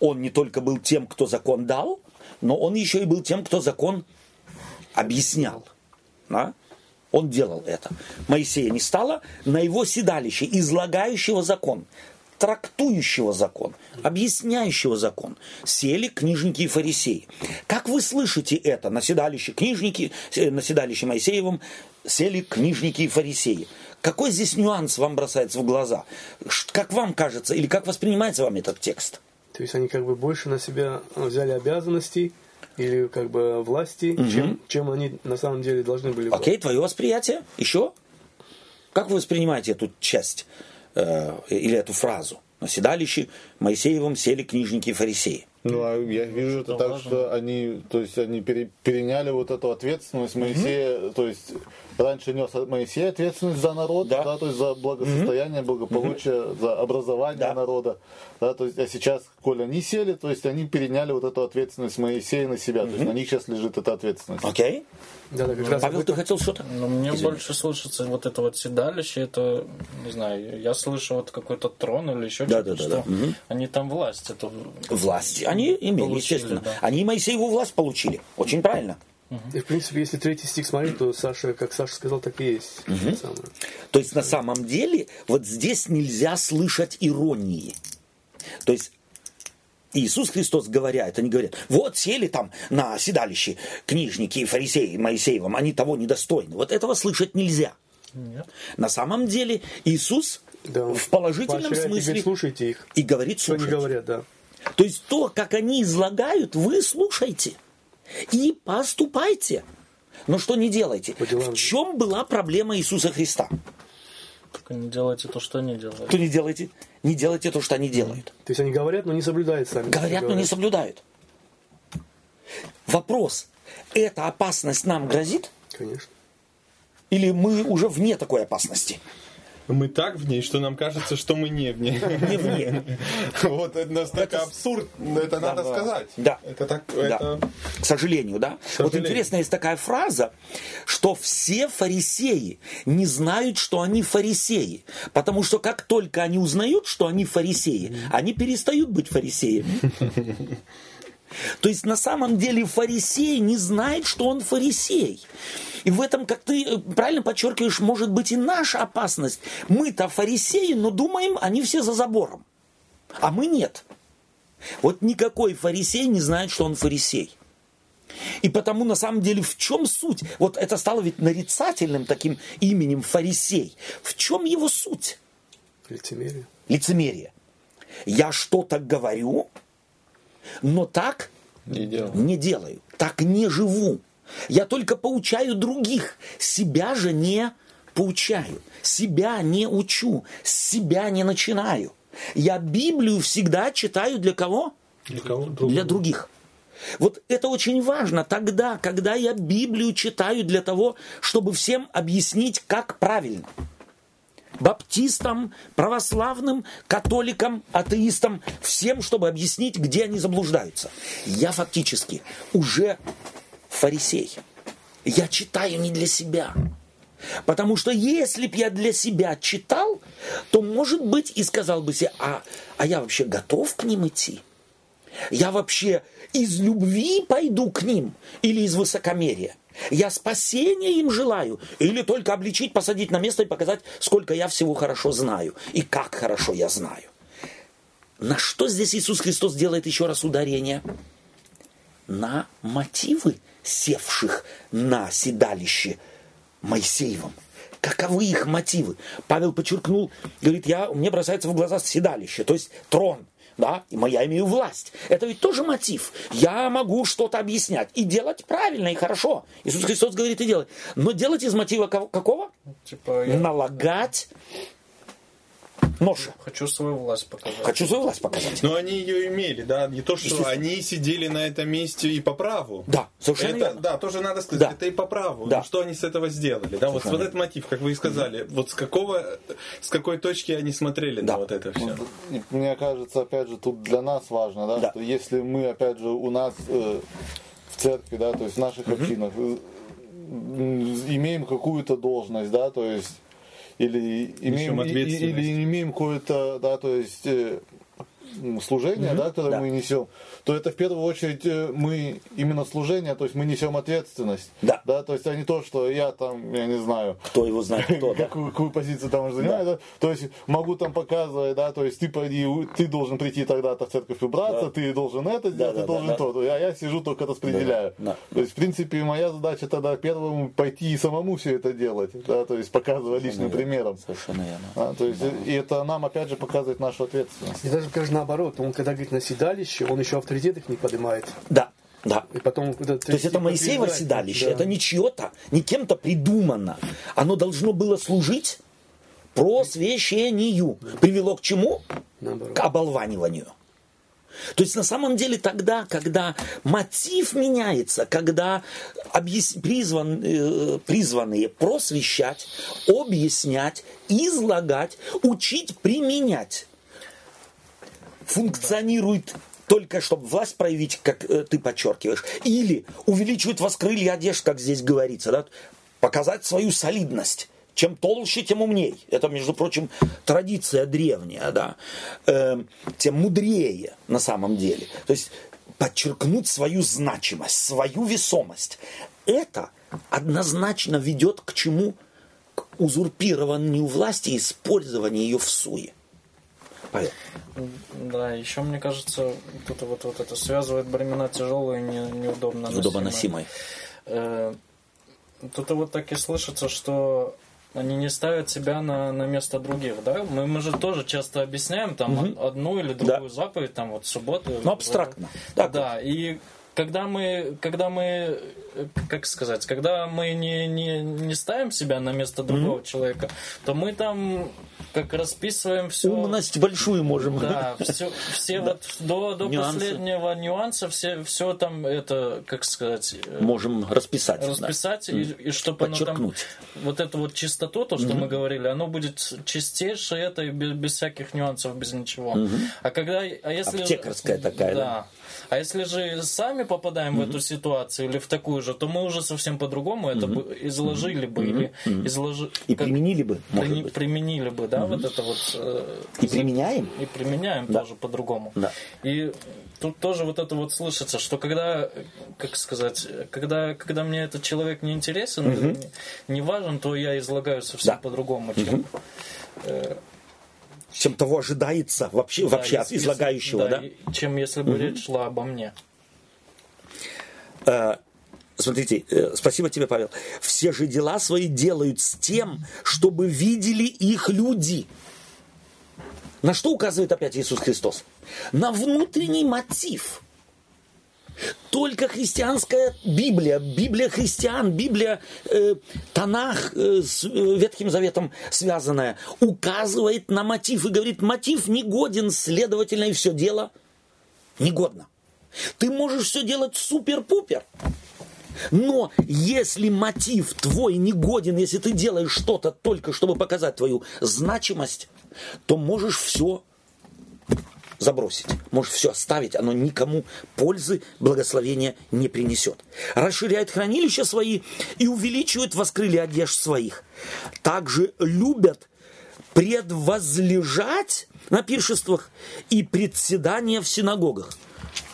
он не только был тем, кто закон дал, но он еще и был тем, кто закон объяснял. Да? Он делал это. Моисея не стало, на его седалище, излагающего закон, трактующего закон, объясняющего закон, сели книжники и фарисеи. Как вы слышите это? На седалище книжники, э, на седалище Моисеевом сели книжники и фарисеи. Какой здесь нюанс вам бросается в глаза? Как вам кажется, или как воспринимается вам этот текст? То есть они как бы больше на себя взяли обязанностей или как бы власти, чем, чем они на самом деле должны были. Окей, твое восприятие? Еще? Как вы воспринимаете эту часть э, или эту фразу? На седалище Моисеевым сели книжники и фарисеи. Ну, а я вижу это так, что они, то есть они пере- переняли вот эту ответственность Моисея, то есть раньше нес Моисей ответственность за народ, Да. да, то есть за благосостояние, благополучие, за образование Да. народа, да, то есть, а сейчас, коль они сели, то есть они переняли вот эту ответственность Моисея на себя, то есть на них сейчас лежит эта ответственность. Окей? Да, да, как раз Павел, об ты хотел что-то? Но мне Извини. больше слышится вот это вот седалище, это, не знаю, я слышу вот какой-то трон или еще Да, что-то, да, да, что да. Они там власть. Это... Власть. Они имели, Получили, естественно. да. Они Моисееву власть получили. Очень правильно. И, в принципе, если третий стих смотреть, то Саша, как Саша сказал, так и есть. Самое. То есть на самом деле вот здесь нельзя слышать иронии. То есть Иисус Христос говоря, это не говорят, вот сели там на седалище книжники и фарисеи Моисеевым, они того недостойны. Вот этого слышать нельзя. Нет. На самом деле Иисус Да, в положительном смысле говорит, слушайте их. и говорит Что они слушайте. говорят, да. То есть то, как они излагают, вы слушайте и поступайте. Но что не делайте? В чем была проблема Иисуса Христа? Только не делайте то, что они делают. То не делайте, не делайте то, что они делают. То есть они говорят, но не соблюдают сами. Говорят, но не соблюдают. Вопрос. Эта опасность нам грозит? Конечно. Или мы уже вне такой опасности? Мы так в ней, что нам кажется, что мы не в ней. Не в ней. Вот это настолько абсурд, это надо сказать. Да. Это так. К сожалению, да. Вот интересно, есть такая фраза, что все фарисеи не знают, что они фарисеи. Потому что как только они узнают, что они фарисеи, они перестают быть фарисеями. То есть на самом деле фарисей не знает, что он фарисей. И в этом, как ты э, правильно подчеркиваешь, может быть и наша опасность. Мы-то фарисеи, но думаем, они все за забором. А мы нет. Вот никакой фарисей не знает, что он фарисей. И потому, на самом деле, в чем суть? Вот это стало ведь нарицательным таким именем фарисей. В чем его суть? Лицемерие. Лицемерие. Я что-то говорю, но так Не не делаю, так не живу. Я только поучаю других, себя же не поучаю, себя не учу, себя не начинаю. Я Библию всегда читаю для кого? Для кого? Для других. Вот это очень важно тогда, когда я Библию читаю для того, чтобы всем объяснить, как правильно. Баптистам, православным, католикам, атеистам, всем, чтобы объяснить, где они заблуждаются. Я фактически уже фарисей. Я читаю не для себя. Потому что если б я для себя читал, то, может быть, и сказал бы себе, а, а я вообще готов к ним идти? Я вообще из любви пойду к ним или из высокомерия? Я спасения им желаю или только обличить, посадить на место и показать, сколько я всего хорошо знаю и как хорошо я знаю? На что здесь Иисус Христос делает еще раз ударение? На мотивы севших на седалище Моисеевым. Каковы их мотивы? Павел подчеркнул, говорит, я, мне бросается в глаза седалище, то есть трон, да, и моя имею власть. Это ведь тоже мотив. Я могу что-то объяснять и делать правильно и хорошо. Иисус Христос говорит и делай. Но делать из мотива ко- какого? Типа, я Налагать нож. хочу свою власть показать. Хочу свою власть показать. Но они ее имели, да, не то, что они сидели на этом месте и по праву. Да, совершенно Это, верно. да, тоже надо сказать, Да. это и по праву. Да. Что они с этого сделали? Да, вот, вот этот мотив, как вы и сказали, вот с какого, с какой точки они смотрели Да. на вот это все. Мне кажется, опять же, тут для нас важно, да, Да. что если мы, опять же, у нас э, в церкви, да, то есть в наших общинах э, имеем какую-то должность, да, то есть или имеем, или имеем какое-то, да, то есть м, служение, да, которое Да. мы несем, то это в первую очередь э, мы именно служение, то есть мы несем ответственность, Да. да, то есть а не то, что я там, я не знаю, Кто его знает, кто, да. какую, какую позицию там уже занимаю, да. То есть могу там показывать, да, то есть ты пойди, ты должен прийти тогда-то в церковь убраться, Да. ты должен это сделать, да, ты должен да, то, а я сижу только распределяю. Да, да. То есть, в принципе, моя задача тогда первому пойти и самому все это делать, да, то есть показывая личным верно. примером. Совершенно верно. А, то есть, и это нам опять же показывает нашу ответственность. И даже, конечно, наоборот, он когда говорит на седалище, он еще авторитет их не поднимает. Да, да. И потом... когда То есть это Моисеево седалище, это не чье-то, не кем-то придумано. Оно должно было служить просвещению. Привело к чему? Наоборот. К оболваниванию. То есть на самом деле тогда, когда мотив меняется, когда объяс- призван- э, призванные просвещать, объяснять, излагать, учить, применять, функционирует только чтобы власть проявить, как э, ты подчеркиваешь, или увеличивают вас крылья как здесь говорится, да, показать свою солидность. Чем толще, тем умней. Это, между прочим, традиция древняя, да. Эм, тем мудрее на самом деле. То есть подчеркнуть свою значимость, свою весомость. Это однозначно ведет к чему? К узурпированию власти и использованию ее в суе. Павел. Да, еще мне кажется, тут вот, вот это связывает бремена тяжелые не, неудобно носимой. Э, Тут вот так и слышится, что они не ставят себя на, на место других, да? Мы, мы же тоже часто объясняем там од- одну или другую заповедь, там вот субботу. Ну, абстрактно. Так Да, и когда мы, когда мы, э, как сказать, когда мы не, не, не ставим себя на место другого человека, то мы там как расписываем все. Умность большую можем. Да, все, все вот до, до Нюансы. последнего нюанса, все, все там это, как сказать, э, Можем расписать. да. расписать, и, и чтобы оно там, вот эту вот чистоту, то, что мы говорили, оно будет чистейшее, это без, без всяких нюансов, без ничего. А когда, а если... Аптекарская такая, да? Да. А если же сами попадаем в эту ситуацию или в такую же, то мы уже совсем по-другому это бы изложили бы или изложи... И как- применили бы, может при- быть. применили бы, да, вот это вот... э, И применяем. и применяем Да. тоже по-другому. Да. И тут тоже вот это вот слышится, что когда, как сказать, когда, когда мне этот человек не интересен, или не, не важен, то я излагаю совсем Да. по-другому, чем Чем того ожидается вообще, да, вообще от если- излагающего, да? и- чем если бы речь шла обо мне. Э, Смотрите, э, спасибо тебе, Павел. Все же дела свои делают с тем, чтобы видели их люди. На что указывает опять Иисус Христос? На внутренний мотив. Только христианская Библия, Библия христиан, Библия э, Танах э, с э, Ветхим Заветом связанная, указывает на мотив и говорит, мотив негоден, следовательно, и все дело негодно. Ты можешь все делать супер-пупер, но если мотив твой негоден, если ты делаешь что-то только чтобы показать твою значимость, то можешь все забросить, можешь все оставить, оно никому пользы, благословения не принесет. Расширяют хранилища свои и увеличивают воскрыли одежд своих. Также любят предвозлежать на пиршествах и председания в синагогах.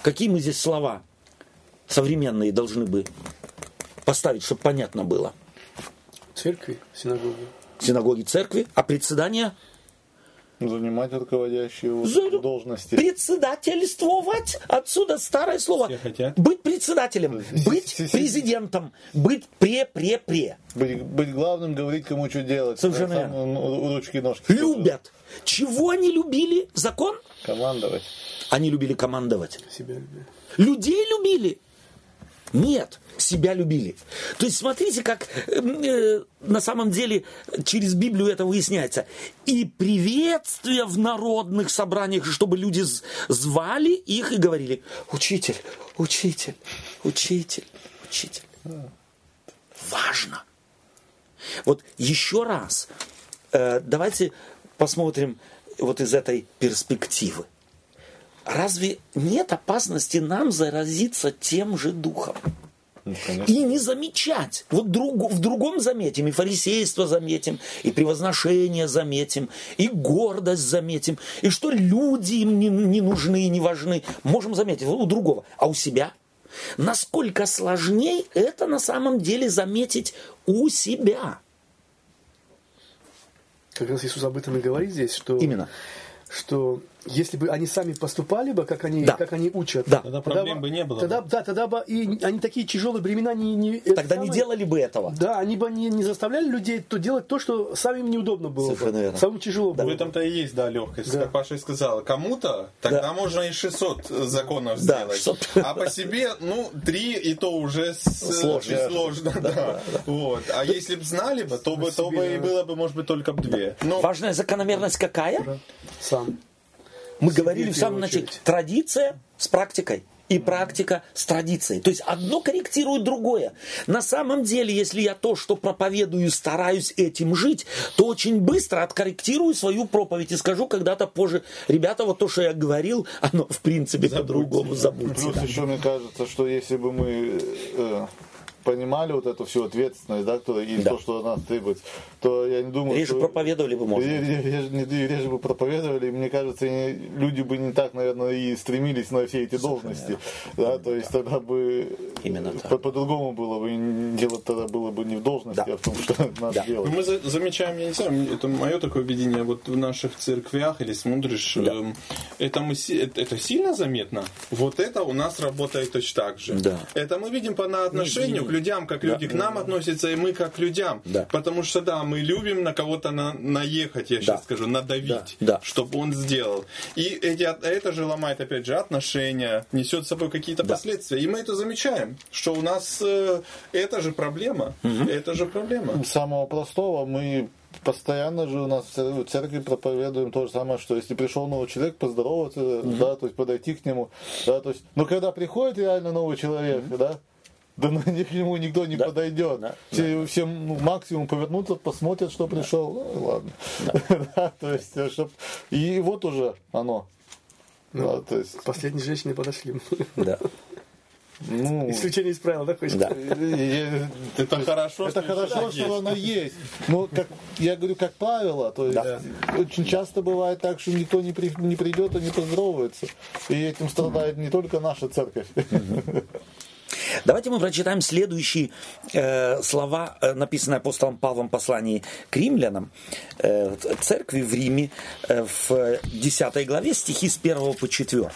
Какие мы здесь слова современные должны бы поставить, чтобы понятно было? Церкви, синагоги. Синагоги, церкви, а председания Занимать руководящие За- должности. председательствовать. Отсюда старое слово. Все хотят. Быть председателем, быть президентом, быть пре-пре-пре. Быть, быть главным, говорить, кому что делать. Совершенно Сам, верно. ну, ручки, ножки. Любят. Чего они любили? Закон? Командовать. Они любили командовать. Себя любят. Людей любили? Нет, себя любили. То есть смотрите, как э, э, на самом деле через Библию это выясняется. И приветствия в народных собраниях, чтобы люди звали их и говорили, учитель, учитель, учитель, учитель. Важно. Вот еще раз, э, давайте посмотрим вот из этой перспективы. Разве нет опасности нам заразиться тем же духом? Ну, конечно. И не замечать. Вот другу- в другом заметим, и фарисейство заметим, и превозношение заметим, и гордость заметим, и что люди им не, не нужны и не важны. Можем заметить у другого. А у себя? Насколько сложнее это на самом деле заметить у себя. Как раз Иисус об этом и говорит здесь, что, Именно. что если бы они сами поступали бы, как они, Да. как они учат, Да. Тогда проблем бы не было Тогда, бы. да, тогда бы и они такие тяжелые бремена не, не Тогда не самое- делали бы этого. Да, они бы не, не заставляли людей то делать то, что самим неудобно было. Совершенно бы. верно. Самым тяжело В было. бы. этом-то и есть, да, легкость. Да. Как Паша и сказала, кому-то тогда Да. можно и 600 законов Да, сделать. 600. А по себе, ну, три и то уже с- Сложно. очень сложно. Да, Вот. А если бы знали бы, то бы, то бы и было бы, может быть, только бы две. Ну, Важная закономерность какая? Сам. Мы говорили в самом начале. Традиция с практикой. И практика с традицией. То есть одно корректирует другое. На самом деле, если я то, что проповедую, стараюсь этим жить, то очень быстро откорректирую свою проповедь и скажу когда-то позже, ребята, вот то, что я говорил, оно в принципе по-другому забудьте. Плюс да. еще мне кажется, что если бы мы э, понимали вот эту всю ответственность, да, кто, и Да. то, что от нас требуется, то я не думаю, Реже что... проповедовали бы, может быть. Реже, реже- не- реже бы проповедовали, и мне кажется, и люди бы не так, наверное, и стремились на все эти должности. Да, то есть тогда бы Именно так. по- по-другому было бы, дело тогда было бы не в должности, Да. а в том, что надо Да. делать. Ну, Мы за- замечаем, я не знаю, это мое такое видение, вот в наших церквях или смотришь, эм, это, мы, си- это, это сильно заметно. Вот это у нас работает точно так же. Да. Это мы видим по на отношению к людям, как люди к нам относятся, и мы как к людям. Да. Потому что, да, мы любим на кого-то на- наехать, я сейчас Да. скажу, надавить, Да. Да. чтобы он сделал. И эти, от- это же ломает, опять же, отношения, несет с собой какие-то Да. последствия. И мы это замечаем, что у нас э, это же проблема. Это же проблема. самого простого мы постоянно же у нас в цер- в церкви проповедуем то же самое, что если пришел новый человек, поздороваться, да, то есть подойти к нему, да, то есть, но когда приходит реально новый человек, да, да на них к нему никто не подойдет. Да. Все, все ну, максимум повернутся, посмотрят, что пришел. Ну, ладно. Да, то есть, э, чтоб... И вот уже оно. Да, то есть, К последней женщине подошли. Да. ну, Исключение из правил, да, хочешь Да. Это хорошо, Это что хорошо, есть. что оно есть. Но как я говорю, как правило, то есть Да. очень часто бывает так, что никто не, при- не придет и не поздоровается. И этим страдает не только наша церковь. Давайте мы прочитаем следующие э, слова, э, написанные апостолом Павлом в послании к римлянам, э, церкви в Риме, э, в 10 главе, стихи с 1 по 4.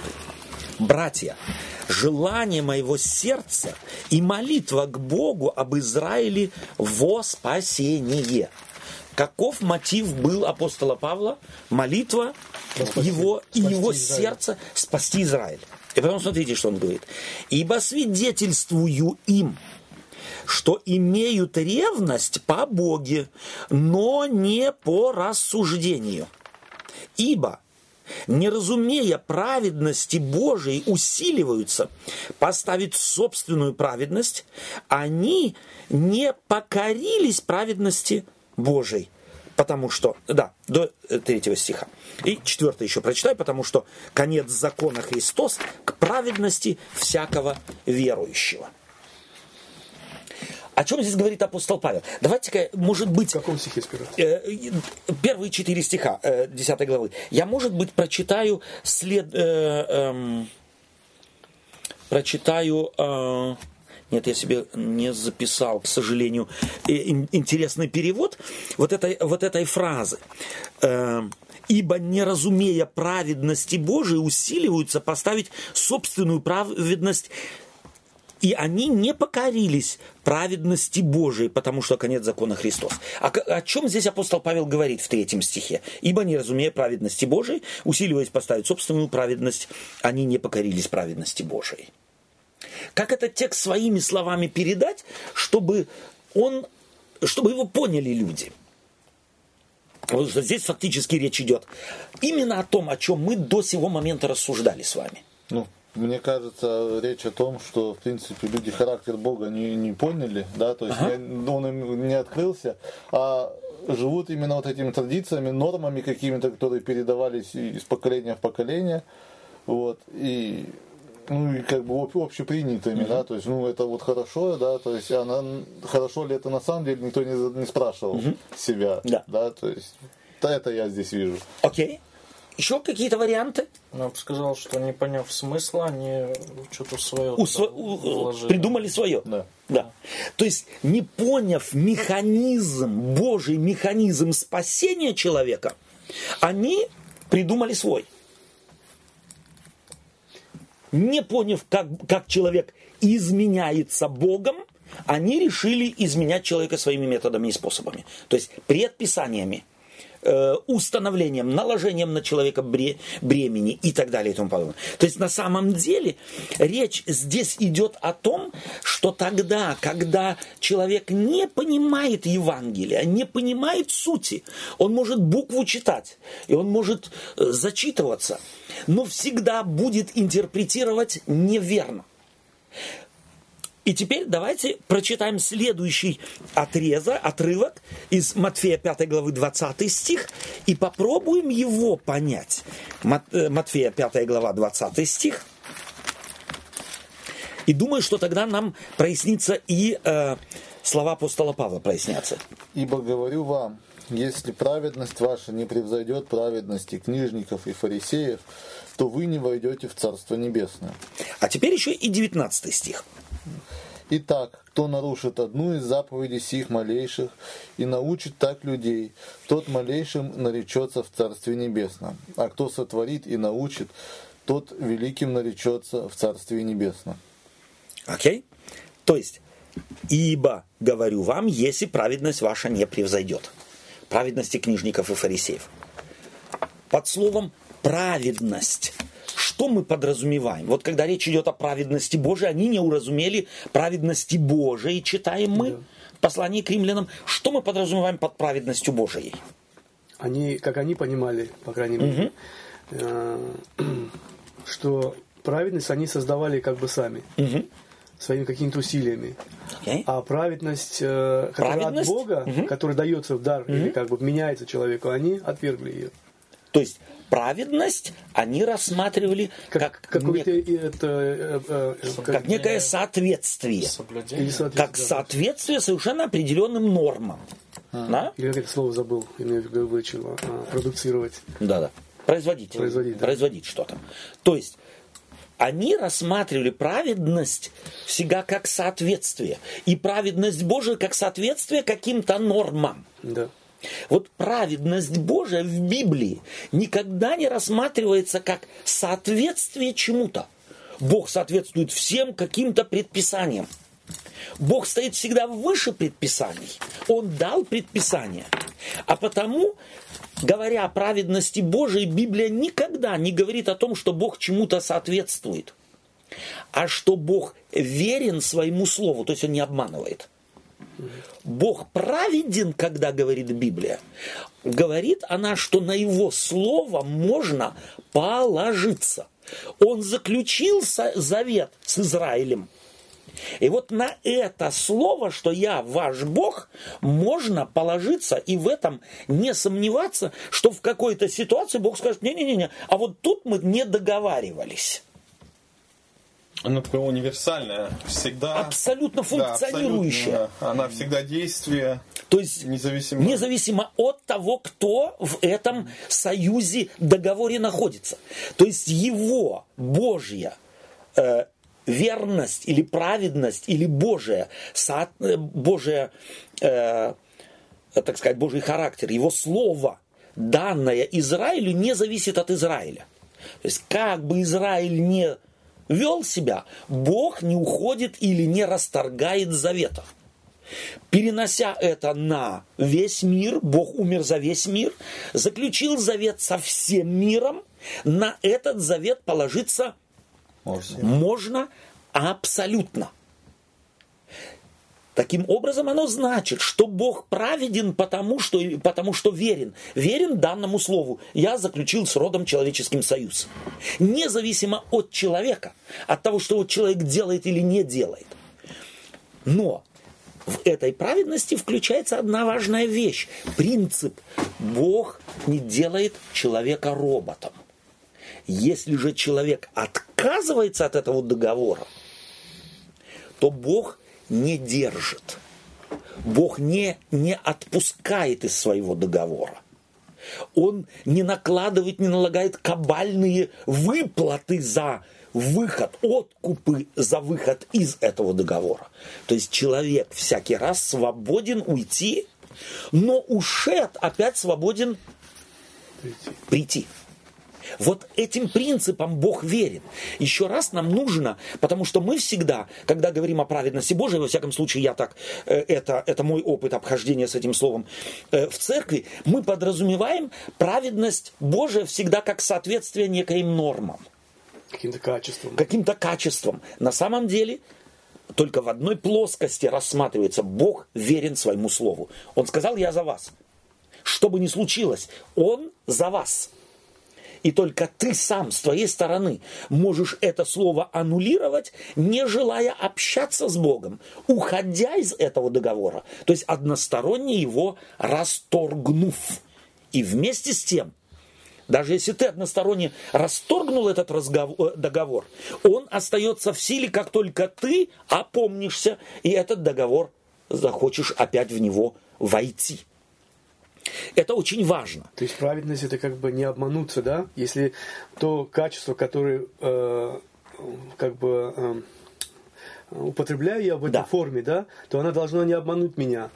Братья, желание моего сердца и молитва к Богу об Израиле во спасение. Каков мотив был апостола Павла? Молитва его и спасти его Израиль. сердца спасти Израиль. И потом смотрите, что он говорит. «Ибо свидетельствую им, что имеют ревность по Боге, но не по рассуждению. Ибо, не разумея праведности Божией, усиливаются поставить собственную праведность, они не покорились праведности Божией. Потому что, да, до э, третьего стиха. И четвертый еще прочитай, потому что конец закона Христос к праведности всякого верующего. О чем здесь говорит апостол Павел? Давайте-ка, может быть, В каком стихе сперва? Э, первые четыре стиха э, 10 главы. Я, может быть, прочитаю след... э, эм, прочитаю... э, нет, я себе не записал, к сожалению, ин- интересный перевод вот этой, вот этой фразы. Э, Ибо, не разумея праведности Божией, усиливаются поставить собственную праведность и они не покорились праведности Божией, потому что конец закона Христос. А о чем здесь апостол Павел говорит в третьем стихе? Ибо, не разумея праведности Божией, усиливаясь поставить собственную праведность, они не покорились праведности Божией. Как этот текст своими словами передать, чтобы, он, чтобы его поняли люди? Потому что здесь фактически речь идет именно о том, о чем мы до сего момента рассуждали с вами. Ну, мне кажется, речь о том, что, в принципе, люди характер Бога не, не поняли, да, то есть не- он им не открылся, а живут именно вот этими традициями, нормами какими-то, которые передавались из поколения в поколение, вот, и ну и как бы об- общепринятыми, да, то есть, ну это вот хорошо, да, то есть, она, хорошо ли это на самом деле, никто не, не спрашивал себя, Да. то есть, да, это я здесь вижу. Окей? Еще какие-то варианты? Ну, Я бы сказал, что не поняв смысла, они что-то свое У сво- у- придумали свое. Да. Да. То есть, не поняв механизм, Божий механизм спасения человека, они придумали свой. Не поняв, как, как человек изменяется Богом, они решили изменять человека своими методами и способами. То есть предписаниями, э, установлением, наложением на человека бре- бремени и так далее и тому подобное. То есть на самом деле речь здесь идет о том, что тогда, когда человек не понимает Евангелия, не понимает сути, он может букву читать, и он может э, зачитываться, но всегда будет интерпретировать неверно. И теперь давайте прочитаем следующий отрезок, отрывок из Матфея 5 главы 20 стих и попробуем его понять. Э, Матфея 5 глава 20 стих. И думаю, что тогда нам прояснится и э, слова апостола Павла прояснятся. Ибо говорю вам, если праведность ваша не превзойдет праведности книжников и фарисеев, то вы не войдете в Царство Небесное. А теперь еще и 19 стих. Итак, кто нарушит одну из заповедей сих малейших и научит так людей, тот малейшим наречется в Царстве Небесном, а кто сотворит и научит, тот великим наречется в Царстве Небесном. Окей? То есть, ибо, говорю вам, если праведность ваша не превзойдет праведности книжников и фарисеев. Под словом праведность что мы подразумеваем? Вот когда речь идет о праведности Божией, они не уразумели праведности Божией, читаем мы. послании к римлянам, что мы подразумеваем под праведностью Божией? Они, как они понимали, по крайней мере, э, что праведность они создавали как бы сами, своими какими-то усилиями. Окей? А праведность, э, которая Праведность? от Бога, которая дается в дар или как бы меняется человеку, они отвергли ее. То есть праведность они рассматривали как, какое-то нек- и это, э, э, э, как некое соответствие. соответствие, Как да. соответствие совершенно определенным нормам. Да? Или как это слово забыл, имею в виду вычего, а, продуцировать. Да, да. Производить. Производить, да. Производить что-то. То есть они рассматривали праведность всегда как соответствие. И праведность Божия как соответствие каким-то нормам. Да. Вот праведность Божия в Библии никогда не рассматривается как соответствие чему-то. Бог соответствует всем каким-то предписаниям. Бог стоит всегда выше предписаний. Он дал предписания. А потому, говоря о праведности Божией, Библия никогда не говорит о том, что Бог чему-то соответствует, а что Бог верен своему слову, то есть он не обманывает. Бог праведен, когда говорит Библия. Говорит она, что на его слово можно положиться. Он заключил завет с Израилем. И вот на это слово, что я ваш Бог, можно положиться и в этом не сомневаться, что в какой-то ситуации Бог скажет, не-не-не, а вот тут мы не договаривались. Она такое универсальная, всегда... Абсолютно Да, функционирующая. абсолютно. Она всегда действие, То есть независимо. независимо от того, кто в этом союзе, договоре находится. То есть его Божья э, верность или праведность или Божия, со- э, Божия, э, так сказать, Божий характер, его слово, данное Израилю, не зависит от Израиля. То есть как бы Израиль не вел себя, Бог не уходит или не расторгает завета. Перенося это на весь мир, Бог умер за весь мир, заключил завет со всем миром, на этот завет положиться можно абсолютно. Таким образом, оно значит, что Бог праведен, потому что, потому что верен. Верен данному слову. Я заключил с родом человеческим союз. Независимо от человека, от того, что вот человек делает или не делает. Но в этой праведности включается одна важная вещь. Принцип. Бог не делает человека роботом. Если же человек отказывается от этого договора, то Бог не держит. Бог не, не отпускает из своего договора. Он не накладывает, не налагает кабальные выплаты за выход, откупы за выход из этого договора. То есть человек всякий раз свободен уйти, но ушед опять свободен прийти. Вот этим принципам Бог верен. Еще раз нам нужно, потому что мы всегда, когда говорим о праведности Божией, во всяком случае, я так, э, это, это мой опыт обхождения с этим словом, э, в церкви, мы подразумеваем праведность Божия всегда как соответствие некоим нормам Каким-то качеством. каким-то качеством. На самом деле только в одной плоскости рассматривается Бог верен своему слову. Он сказал, я за вас. Что бы ни случилось, Он за вас. И только ты сам с твоей стороны можешь это слово аннулировать, не желая общаться с Богом, уходя из этого договора. То есть односторонне его расторгнув. И вместе с тем, даже если ты односторонне расторгнул этот разговор, э, договор, он остается в силе, как только ты опомнишься, и этот договор захочешь опять в него войти. Это очень важно. То есть праведность это как бы не обмануться, да? Если то качество, которое э, как бы э, употребляю я в этой Да. форме, да, то она должна не обмануть меня.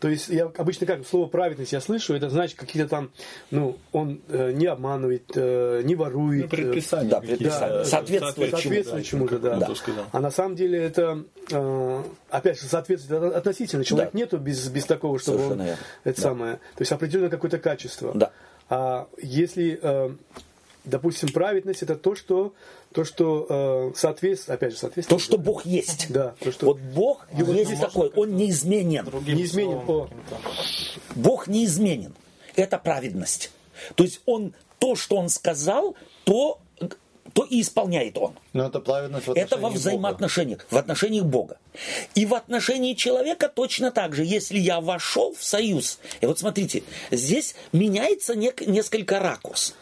То есть я обычно как слово праведность я слышу, это значит какие-то там, ну, он э, не обманывает, э, не ворует. Ну, предписания Да, какие-то. предписания. Да, Соответствует соответствует чему, чему-то, да. сказал. А на самом деле это, э, опять же, соответствует от- относительно. Человек Да. нету без, без такого, чтобы он, Совершенно верно. это Да. самое. То есть определенное какое-то качество. Да. А если э, допустим, праведность это то, что, то, что э, соответствует, опять же, соответствует. То, что Бог есть. Да, то, что- Вот Бог Его есть можно такой, Он неизменен. Неизменен. О. Бог неизменен. Это праведность. То есть Он то, что Он сказал, то, то и исполняет Он. Но это праведность в Это во Бога. взаимоотношениях, в отношениях Бога. И в отношении человека точно так же. Если я вошел в союз, и вот смотрите, здесь меняется нек- несколько ракурс.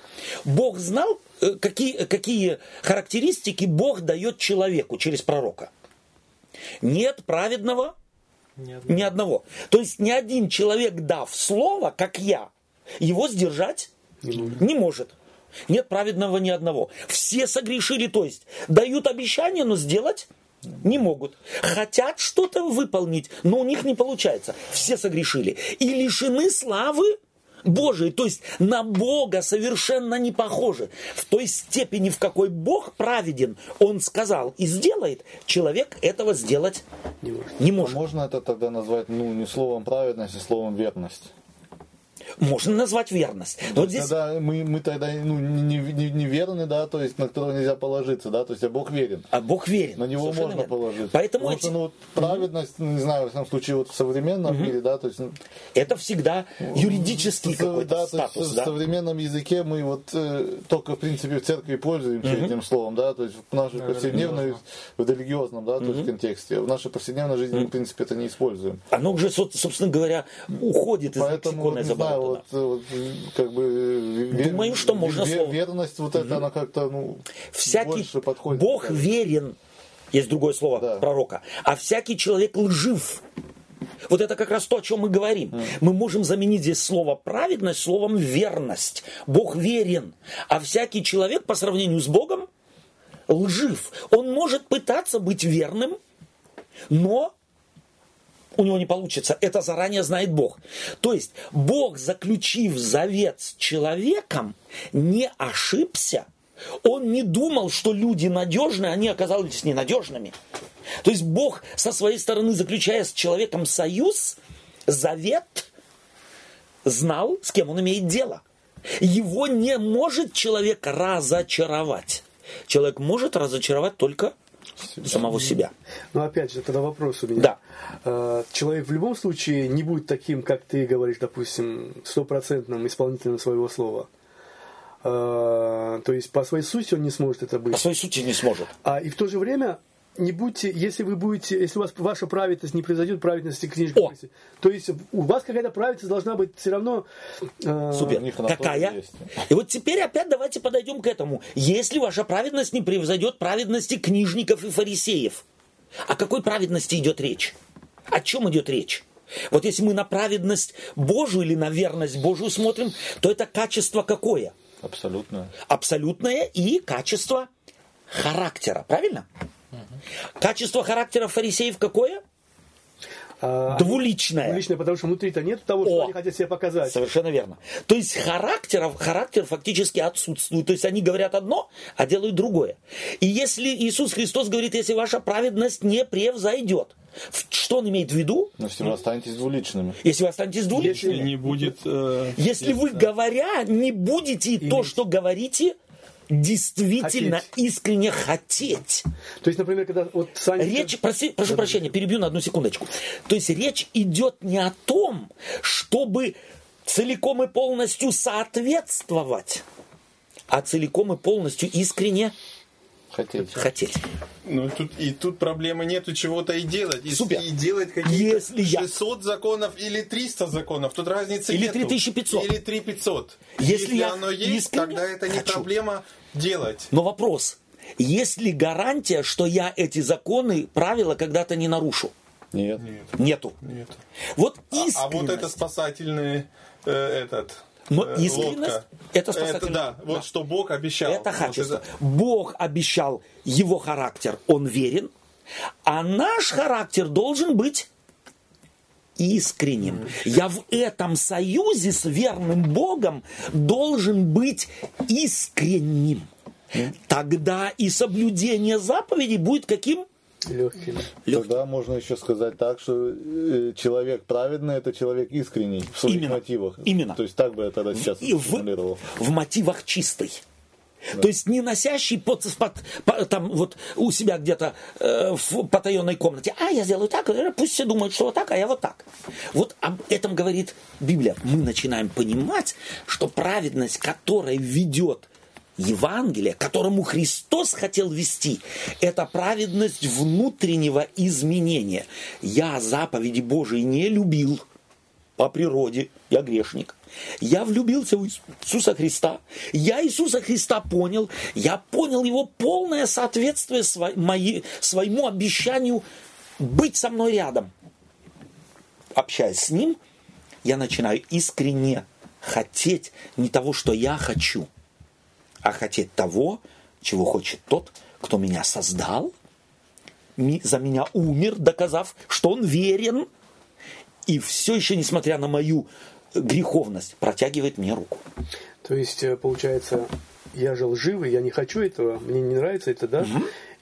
Бог знал, э, какие, какие характеристики Бог дает человеку через пророка. Нет праведного Нет. ни одного. То есть ни один человек, дав слово, как я, его сдержать не может. Нет праведного ни одного. Все согрешили, то есть дают обещание, но сделать не могут. Хотят что-то выполнить, но у них не получается. Все согрешили. И лишены славы Божией. То есть на Бога совершенно не похожи. В той степени, в какой Бог праведен, Он сказал и сделает, человек этого сделать Не может. не А может. можно это тогда назвать, ну, не словом праведность, а словом верность? Можно назвать верность. Но вот здесь Тогда мы, мы тогда ну, не, не, не верны, да, то есть на которого нельзя положиться, да, то есть а Бог верен. А Бог верен. На него Совершенно можно верно. положиться. Поэтому Потому что, эти- ну, вот праведность, ну, не знаю, в этом случае, вот в современном мире, да, то есть ну, это всегда юридический в- какой-то да, то есть статус. в да? современном языке мы вот э, только, в принципе, в церкви пользуемся этим словом, да, то есть в нашей повседневной, в религиозном, да, то есть контексте. В нашей повседневной жизни, мы, в принципе, это не используем. Оно уже, со- собственно говоря, уходит из Поэтому, вот, лексикона из не знаю, оборота. Вот, вот, как бы... вер- Думаю, что можно вер- слово. Верность вот это, она как-то, ну, Всякий больше подходит. Бог верен, есть другое слово Да. пророка, а всякий человек лжив. Вот это как раз то, о чем мы говорим. Мы можем заменить здесь слово праведность словом верность. Бог верен, а всякий человек по сравнению с Богом лжив. Он может пытаться быть верным, но у него не получится. Это заранее знает Бог. То есть Бог, заключив завет с человеком, не ошибся. Он не думал, что люди надежные, они оказались ненадежными. То есть Бог со своей стороны, заключая с человеком союз, завет, знал, с кем он имеет дело. Его не может человек разочаровать. Человек может разочаровать только самого себя. Но опять же, тогда вопрос у меня. Да. Э, Человек в любом случае не будет таким, как ты говоришь, допустим, стопроцентным исполнителем своего слова. Э, То есть по своей сути он не сможет это быть. По своей сути не сможет. А и в то же время не будьте, если вы будете, если у вас ваша праведность не произойдет праведности книжки, О! то есть у вас какая-то праведность должна быть все равно. э, Супер. Какая? есть. И вот теперь опять давайте подойдем к этому. Если ваша праведность не превзойдет праведности книжников и фарисеев, о какой праведности идет речь? О чем идет речь? Вот если мы на праведность Божию или на верность Божию смотрим, то это качество какое? Абсолютно. Абсолютное и качество характера. Правильно? Качество характера фарисеев какое? а, Двуличное. Личное, потому что внутри-то нет того, что О! они хотят себе показать. Совершенно верно. То есть характер, характер фактически отсутствует. То есть они говорят одно, а делают другое. И если Иисус Христос говорит, если ваша праведность не превзойдет, что он имеет в виду? Но если вы останетесь двуличными. Если вы останетесь двуличными. И не будет... э, Если вы, говоря, не будете то, что говорите, действительно Хотеть. искренне хотеть. То есть, например, когда вот Саня... Речь, проси- прошу прощения, перебью на одну секундочку. То есть речь идет не о том, чтобы целиком и полностью соответствовать, а целиком и полностью искренне Хотите. хотеть. Ну, тут, и тут проблемы нету чего-то и делать. И, Супер. и делать какие-то Если я- 600 законов или 300 законов. Тут разницы Или нету. 3500. Или 3500. Если я оно есть, искренне тогда это не хочу. проблема делать. Но вопрос, есть ли гарантия, что я эти законы, правила когда-то не нарушу? Нет. Нету. Нет. Вот А, искренность. а вот это спасательный э, этот... Но э, искренность лодка. это спасательный- да, вот что Бог обещал. Это Вот качество. это- Бог обещал его характер, он верен, а наш характер должен быть искренним. Я в этом союзе с верным Богом должен быть искренним. Тогда и соблюдение заповедей будет каким? Легким. Тогда можно еще сказать так, что э, человек праведный это человек искренний в своих Именно. мотивах. Именно. То есть так бы я тогда сейчас И в, сформулировал. в мотивах чистый. То есть не носящий под, под- по- там вот у себя где-то э, в потаенной комнате, а я сделаю так, э, пусть все думают, что вот так, а я вот так. Вот об этом говорит Библия. Мы начинаем понимать, что праведность, которая ведет Евангелие, которому Христос хотел вести, это праведность внутреннего изменения. Я заповеди Божии не любил по природе, я грешник. Я влюбился в Иисуса Христа. Я Иисуса Христа понял. Я понял его полное соответствие сво- мои- своему обещанию быть со мной рядом. Общаясь с ним, я начинаю искренне хотеть не того, что я хочу, а хотеть того, чего хочет тот, кто меня создал, за меня умер, доказав, что он верен, и все еще, несмотря на мою греховность, протягивает мне руку. То есть, э, получается, я же лживый, я не хочу этого, мне не нравится это, да?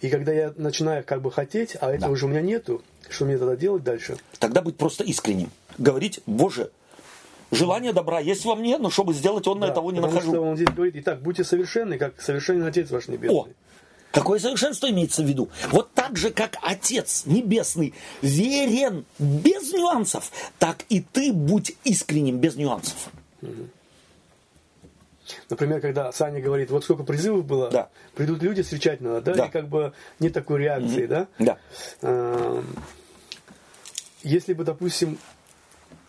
И когда я начинаю как бы хотеть, а этого уже у меня нету, что мне тогда делать дальше? Тогда быть просто искренним. Говорить, Боже, желание добра есть во мне, но чтобы сделать он, Да, того не нахожу. что он здесь говорит, итак, будьте совершенны, как совершенный Отец ваш Небесный. О, какое совершенство имеется в виду? Вот так же, как Отец Небесный верен без нюансов, так и ты будь искренним без нюансов. Например, когда Саня говорит, вот сколько призывов было, Да. придут люди встречать надо, да, Да. и как бы нет такой реакции, да? Да. Эм, Если бы, допустим,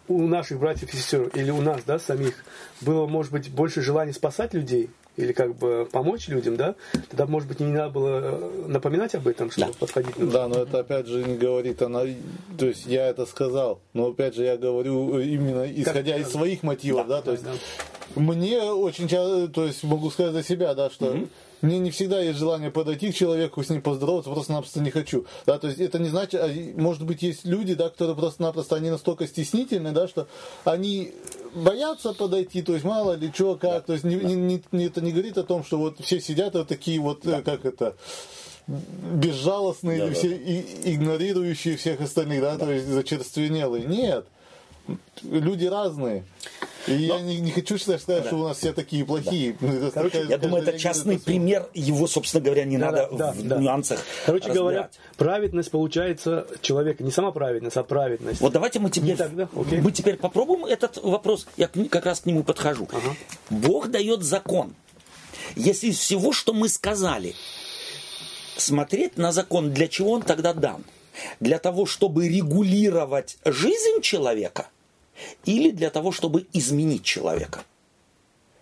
у наших братьев и сестер или у нас, да, самих, было, может быть, больше желания спасать людей или как бы помочь людям, да, тогда, может быть, не надо было э, напоминать об этом, что Да. подходить нужно. Да, но это опять же не говорит она, то есть я это сказал, но опять же я говорю э, именно исходя из своих мотивов, да, то есть да. мне очень часто, то есть могу сказать за себя, да, что мне не всегда есть желание подойти к человеку, с ним поздороваться, просто-напросто не хочу. Да, то есть это не значит, а, может быть, есть люди, да, которые просто-напросто они настолько стеснительны, да, что они боятся подойти, то есть мало ли что, как, то есть не, не- не- не- это не говорит о том, что вот все сидят вот такие вот, э, как это, безжалостные, Да, или да, все и- игнорирующие всех остальных, да, то есть зачерственелые. Нет, люди разные. И я не, не хочу сказать, сказать, что у нас все такие плохие. Это Короче, такая- Я думаю, это частный это пример. Его, собственно говоря, не Да, надо да, в да. нюансах Короче говоря, разбирать. праведность получается человека, не сама праведность, а праведность. Вот давайте мы теперь, так, да? Окей. мы теперь попробуем этот вопрос. Я как раз к нему подхожу. Бог дает закон. Если из всего, что мы сказали, смотреть на закон, для чего он тогда дан? Для того, чтобы регулировать жизнь человека или для того, чтобы изменить человека?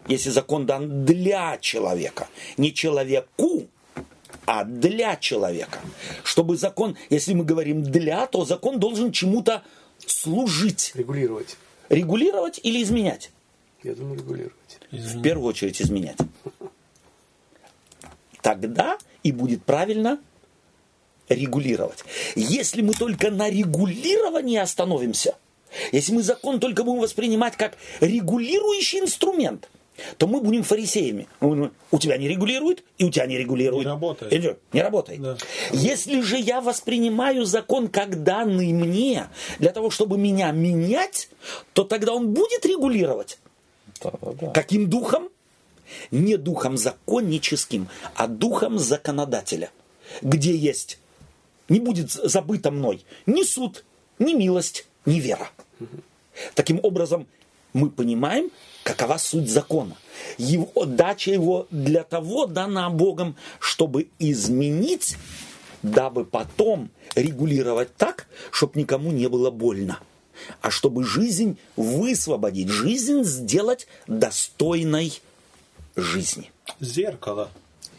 Если закон дан для человека, не человеку, а для человека. Чтобы закон, если мы говорим для, то закон должен чему-то служить. Регулировать. Регулировать или изменять? Я думаю, регулировать. В первую очередь изменять. Тогда и будет правильно регулировать. Если мы только на регулировании остановимся, если мы закон только будем воспринимать как регулирующий инструмент, то мы будем фарисеями. У тебя не регулирует, и у тебя не регулирует. Не работает. И не- работает. Да. Если же я воспринимаю закон как данный мне, для того, чтобы меня менять, то тогда он будет регулировать. Каким духом? Не духом законническим, а духом законодателя. Где есть, не будет забыто мной ни суд, ни милость, ни вера. Таким образом, мы понимаем, какова суть закона. Его, дача его для того дана Богом, чтобы изменить, дабы потом регулировать так, чтобы никому не было больно. А чтобы жизнь высвободить, жизнь сделать достойной жизни. Зеркало.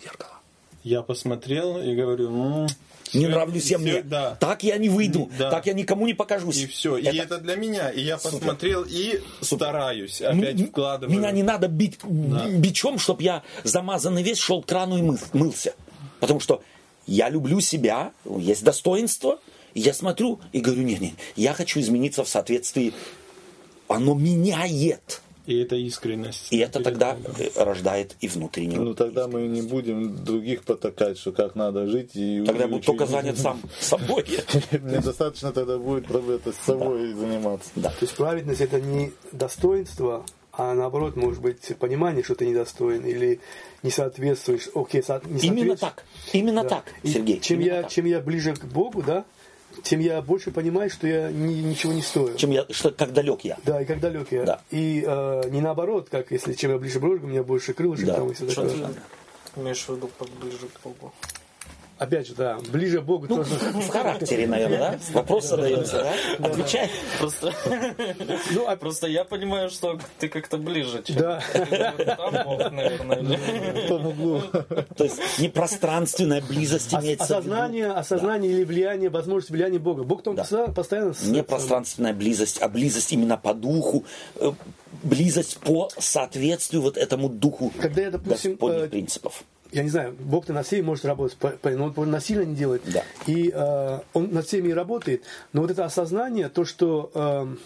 Зеркало. Я посмотрел и говорю, ну... Не нравлюсь я всё- мне. Да. Так я не выйду. Да. Так я никому не покажусь. И все. И Это- это для меня. И я Супер. посмотрел и стараюсь. М- Опять м- вкладываю. Меня не надо бить бичом, чтобы я замазанный весь шел к крану и мыл- мылся. Потому что я люблю себя, есть достоинство, и я смотрю и говорю, нет, нет, я хочу измениться в соответствии. Оно меняет. И это искренность. И это тогда Богом. э, рождает и внутреннюю. Ну тогда мы не будем других потакать, что как надо жить. И Тогда я буду только занят сам собой. Мне достаточно тогда будет это с собой заниматься. Да. То есть праведность это не достоинство, а наоборот, может быть, понимание, что ты недостоин или не соответствуешь. Окей, со- не Именно соответствуешь. так. Именно Да. так, И Сергей. Чем именно я, так. чем я ближе к Богу, да, тем я больше понимаю, что я ни- ничего не стою. Чем я, что, как далек я. Да, и как далек я. Да. И э, не наоборот, как если чем я ближе к Богу, у меня больше крылышек Да. там и все Что такое. ты имеешь в виду ближе к Богу? Опять же, да, ближе к Богу тоже. В характере, наверное, да? Вопрос задается, да? Отвечай. Просто, Ну, а просто я понимаю, что ты как-то ближе, чем Да. там Бог, наверное. углу. То есть не пространственная близость Ос- имеется осознание, осознание или влияние, возможность влияния Бога. Бог там постоянно- Не пространственная близость, а близость именно по духу, э, близость по соответствию вот этому духу Когда я, допустим, э, принципов. Я не знаю, Бог-то над всеми может работать, но он насильно не делает. Да. И э, он над всеми и работает. Но вот это осознание, то, что э,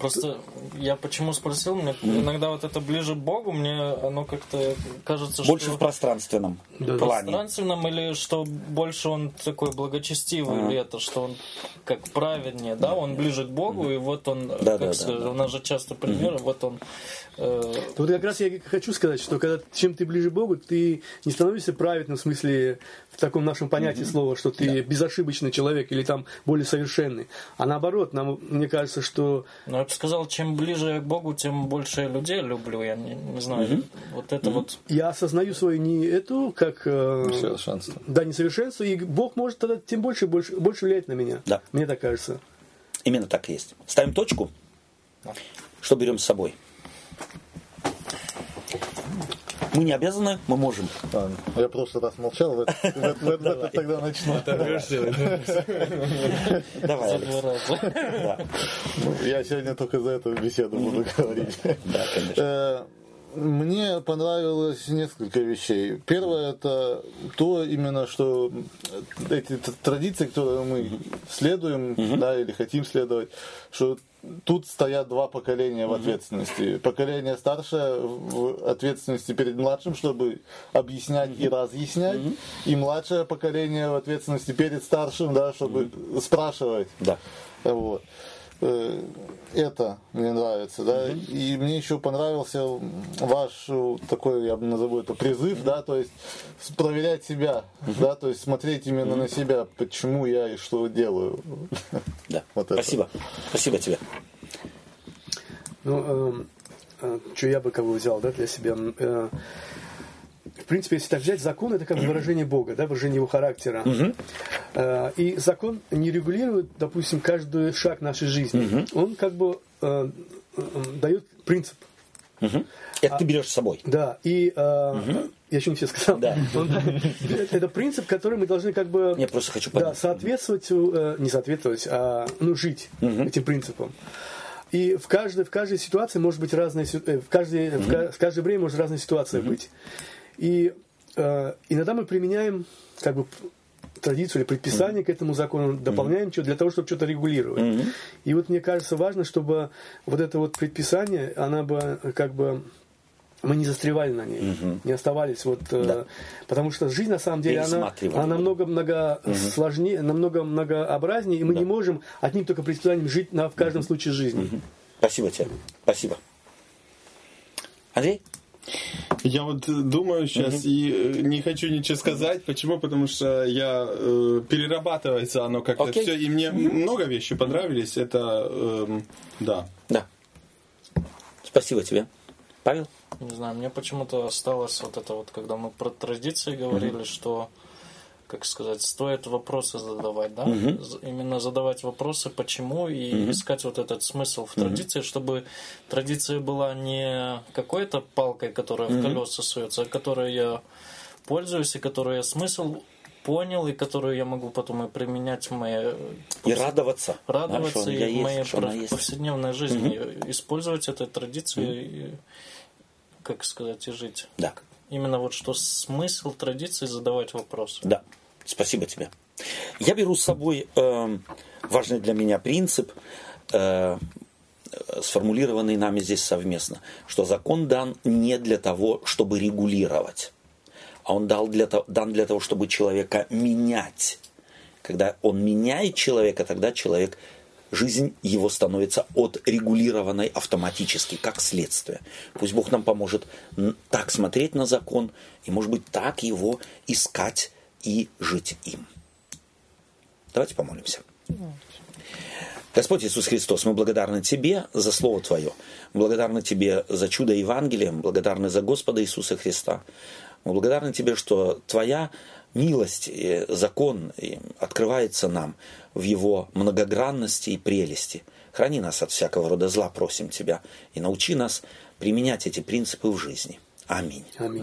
Просто я почему спросил, мне иногда вот это ближе к Богу, мне оно как-то кажется, Больше что в пространственном Да, плане. пространственном или что больше он такой благочестивый или это, что он как праведнее, да, он ближе к Богу, и вот он, Да, как да, сказать, да. у нас же часто примеры, вот он Вот как раз я хочу сказать, что когда чем ты ближе к Богу, ты не становишься праведным в смысле в таком нашем понятии слова, что ты безошибочный человек или там более совершенный. А наоборот, нам, мне кажется, что Ну, я бы сказал, чем ближе к Богу, тем больше людей люблю. Я не, не знаю, вот это вот... я осознаю свою не эту, как... э, Совершенство. да, несовершенство, и Бог может тогда тем больше, больше, больше влиять на меня. Да. Мне так кажется. Именно так и есть. Ставим точку. Что берем с собой? Мы не обязаны, мы можем. Я просто раз молчал, в это- в это- в это- в это тогда начну. Давай, Ну, Я сегодня только за эту беседу буду говорить. да, конечно. Э, Мне понравилось несколько вещей. Первое это то именно, что эти традиции, которые мы следуем, да, или хотим следовать, что тут стоят два поколения в ответственности. Поколение старшее в ответственности перед младшим, чтобы объяснять и разъяснять, и младшее поколение в ответственности перед старшим, да, чтобы спрашивать. Да. Вот. Э, Это мне нравится, да. И мне еще понравился ваш э, такой, я бы назову это призыв, да, то есть проверять себя, да, то есть смотреть именно на себя, почему я и что делаю. Да. Вот это. Спасибо. Спасибо тебе. Ну, что я бы кого взял, да, для себя. Э, принципе, если так взять, закон это как бы выражение Бога, да, выражение его характера. Э, и закон не регулирует, допустим, каждый шаг нашей жизни. Он как бы э, э, дает принцип. Мгм. Это ты берешь с собой. Да, и э, я еще не все сказал. Да. Он- это принцип, который мы должны как бы Я просто хочу да, соответствовать, э, не соответствовать, а ну, жить этим принципам. И в каждой, в каждой ситуации может быть разная в каждой, в, ка- в каждое время может разная ситуация быть. И э, иногда мы применяем как бы традицию или предписание к этому закону, дополняем что для того, чтобы что-то регулировать. И вот мне кажется важно, чтобы вот это вот предписание, она бы э, как бы мы не застревали на ней, не оставались вот, э, Да. потому что жизнь на самом деле она, она намного много сложнее, намного многообразнее, и мы не можем одним только предписанием жить на, в каждом случае жизни. Спасибо тебе. Спасибо. Андрей? Я вот э, думаю сейчас и э, не хочу ничего сказать. Почему? Потому что я э, перерабатывается оно как-то Окей. все, и мне много вещей понравились. Это эм, да. Да. Спасибо тебе. Павел? Не знаю, мне почему-то осталось вот это вот, когда мы про традиции говорили, что, как сказать, стоит вопросы задавать, да? З- Именно задавать вопросы, почему, и искать вот этот смысл в традиции, чтобы традиция была не какой-то палкой, которая в колеса суется, а которой я пользуюсь, и которую я смысл понял, и которую я могу потом и применять в моей И радоваться. да, радоваться он и в моей есть, есть. повседневной жизни использовать эту традицию и, как сказать, и жить. Да. Именно вот что смысл традиции задавать вопросы. Да, спасибо тебе. Я беру с собой э, важный для меня принцип, э, э, сформулированный нами здесь совместно, что закон дан не для того, чтобы регулировать, а он дал для дан для того, чтобы человека менять. Когда он меняет человека, тогда человек жизнь его становится отрегулированной автоматически, как следствие. Пусть Бог нам поможет так смотреть на закон и, может быть, так его искать и жить им. Давайте помолимся. Господь Иисус Христос, мы благодарны Тебе за Слово Твое. Благодарны Тебе за чудо Евангелия, благодарны за Господа Иисуса Христа. Мы благодарны Тебе, что Твоя милость и закон открывается нам в Его многогранности и прелести. Храни нас от всякого рода зла, просим Тебя, и научи нас применять эти принципы в жизни. Аминь. Аминь.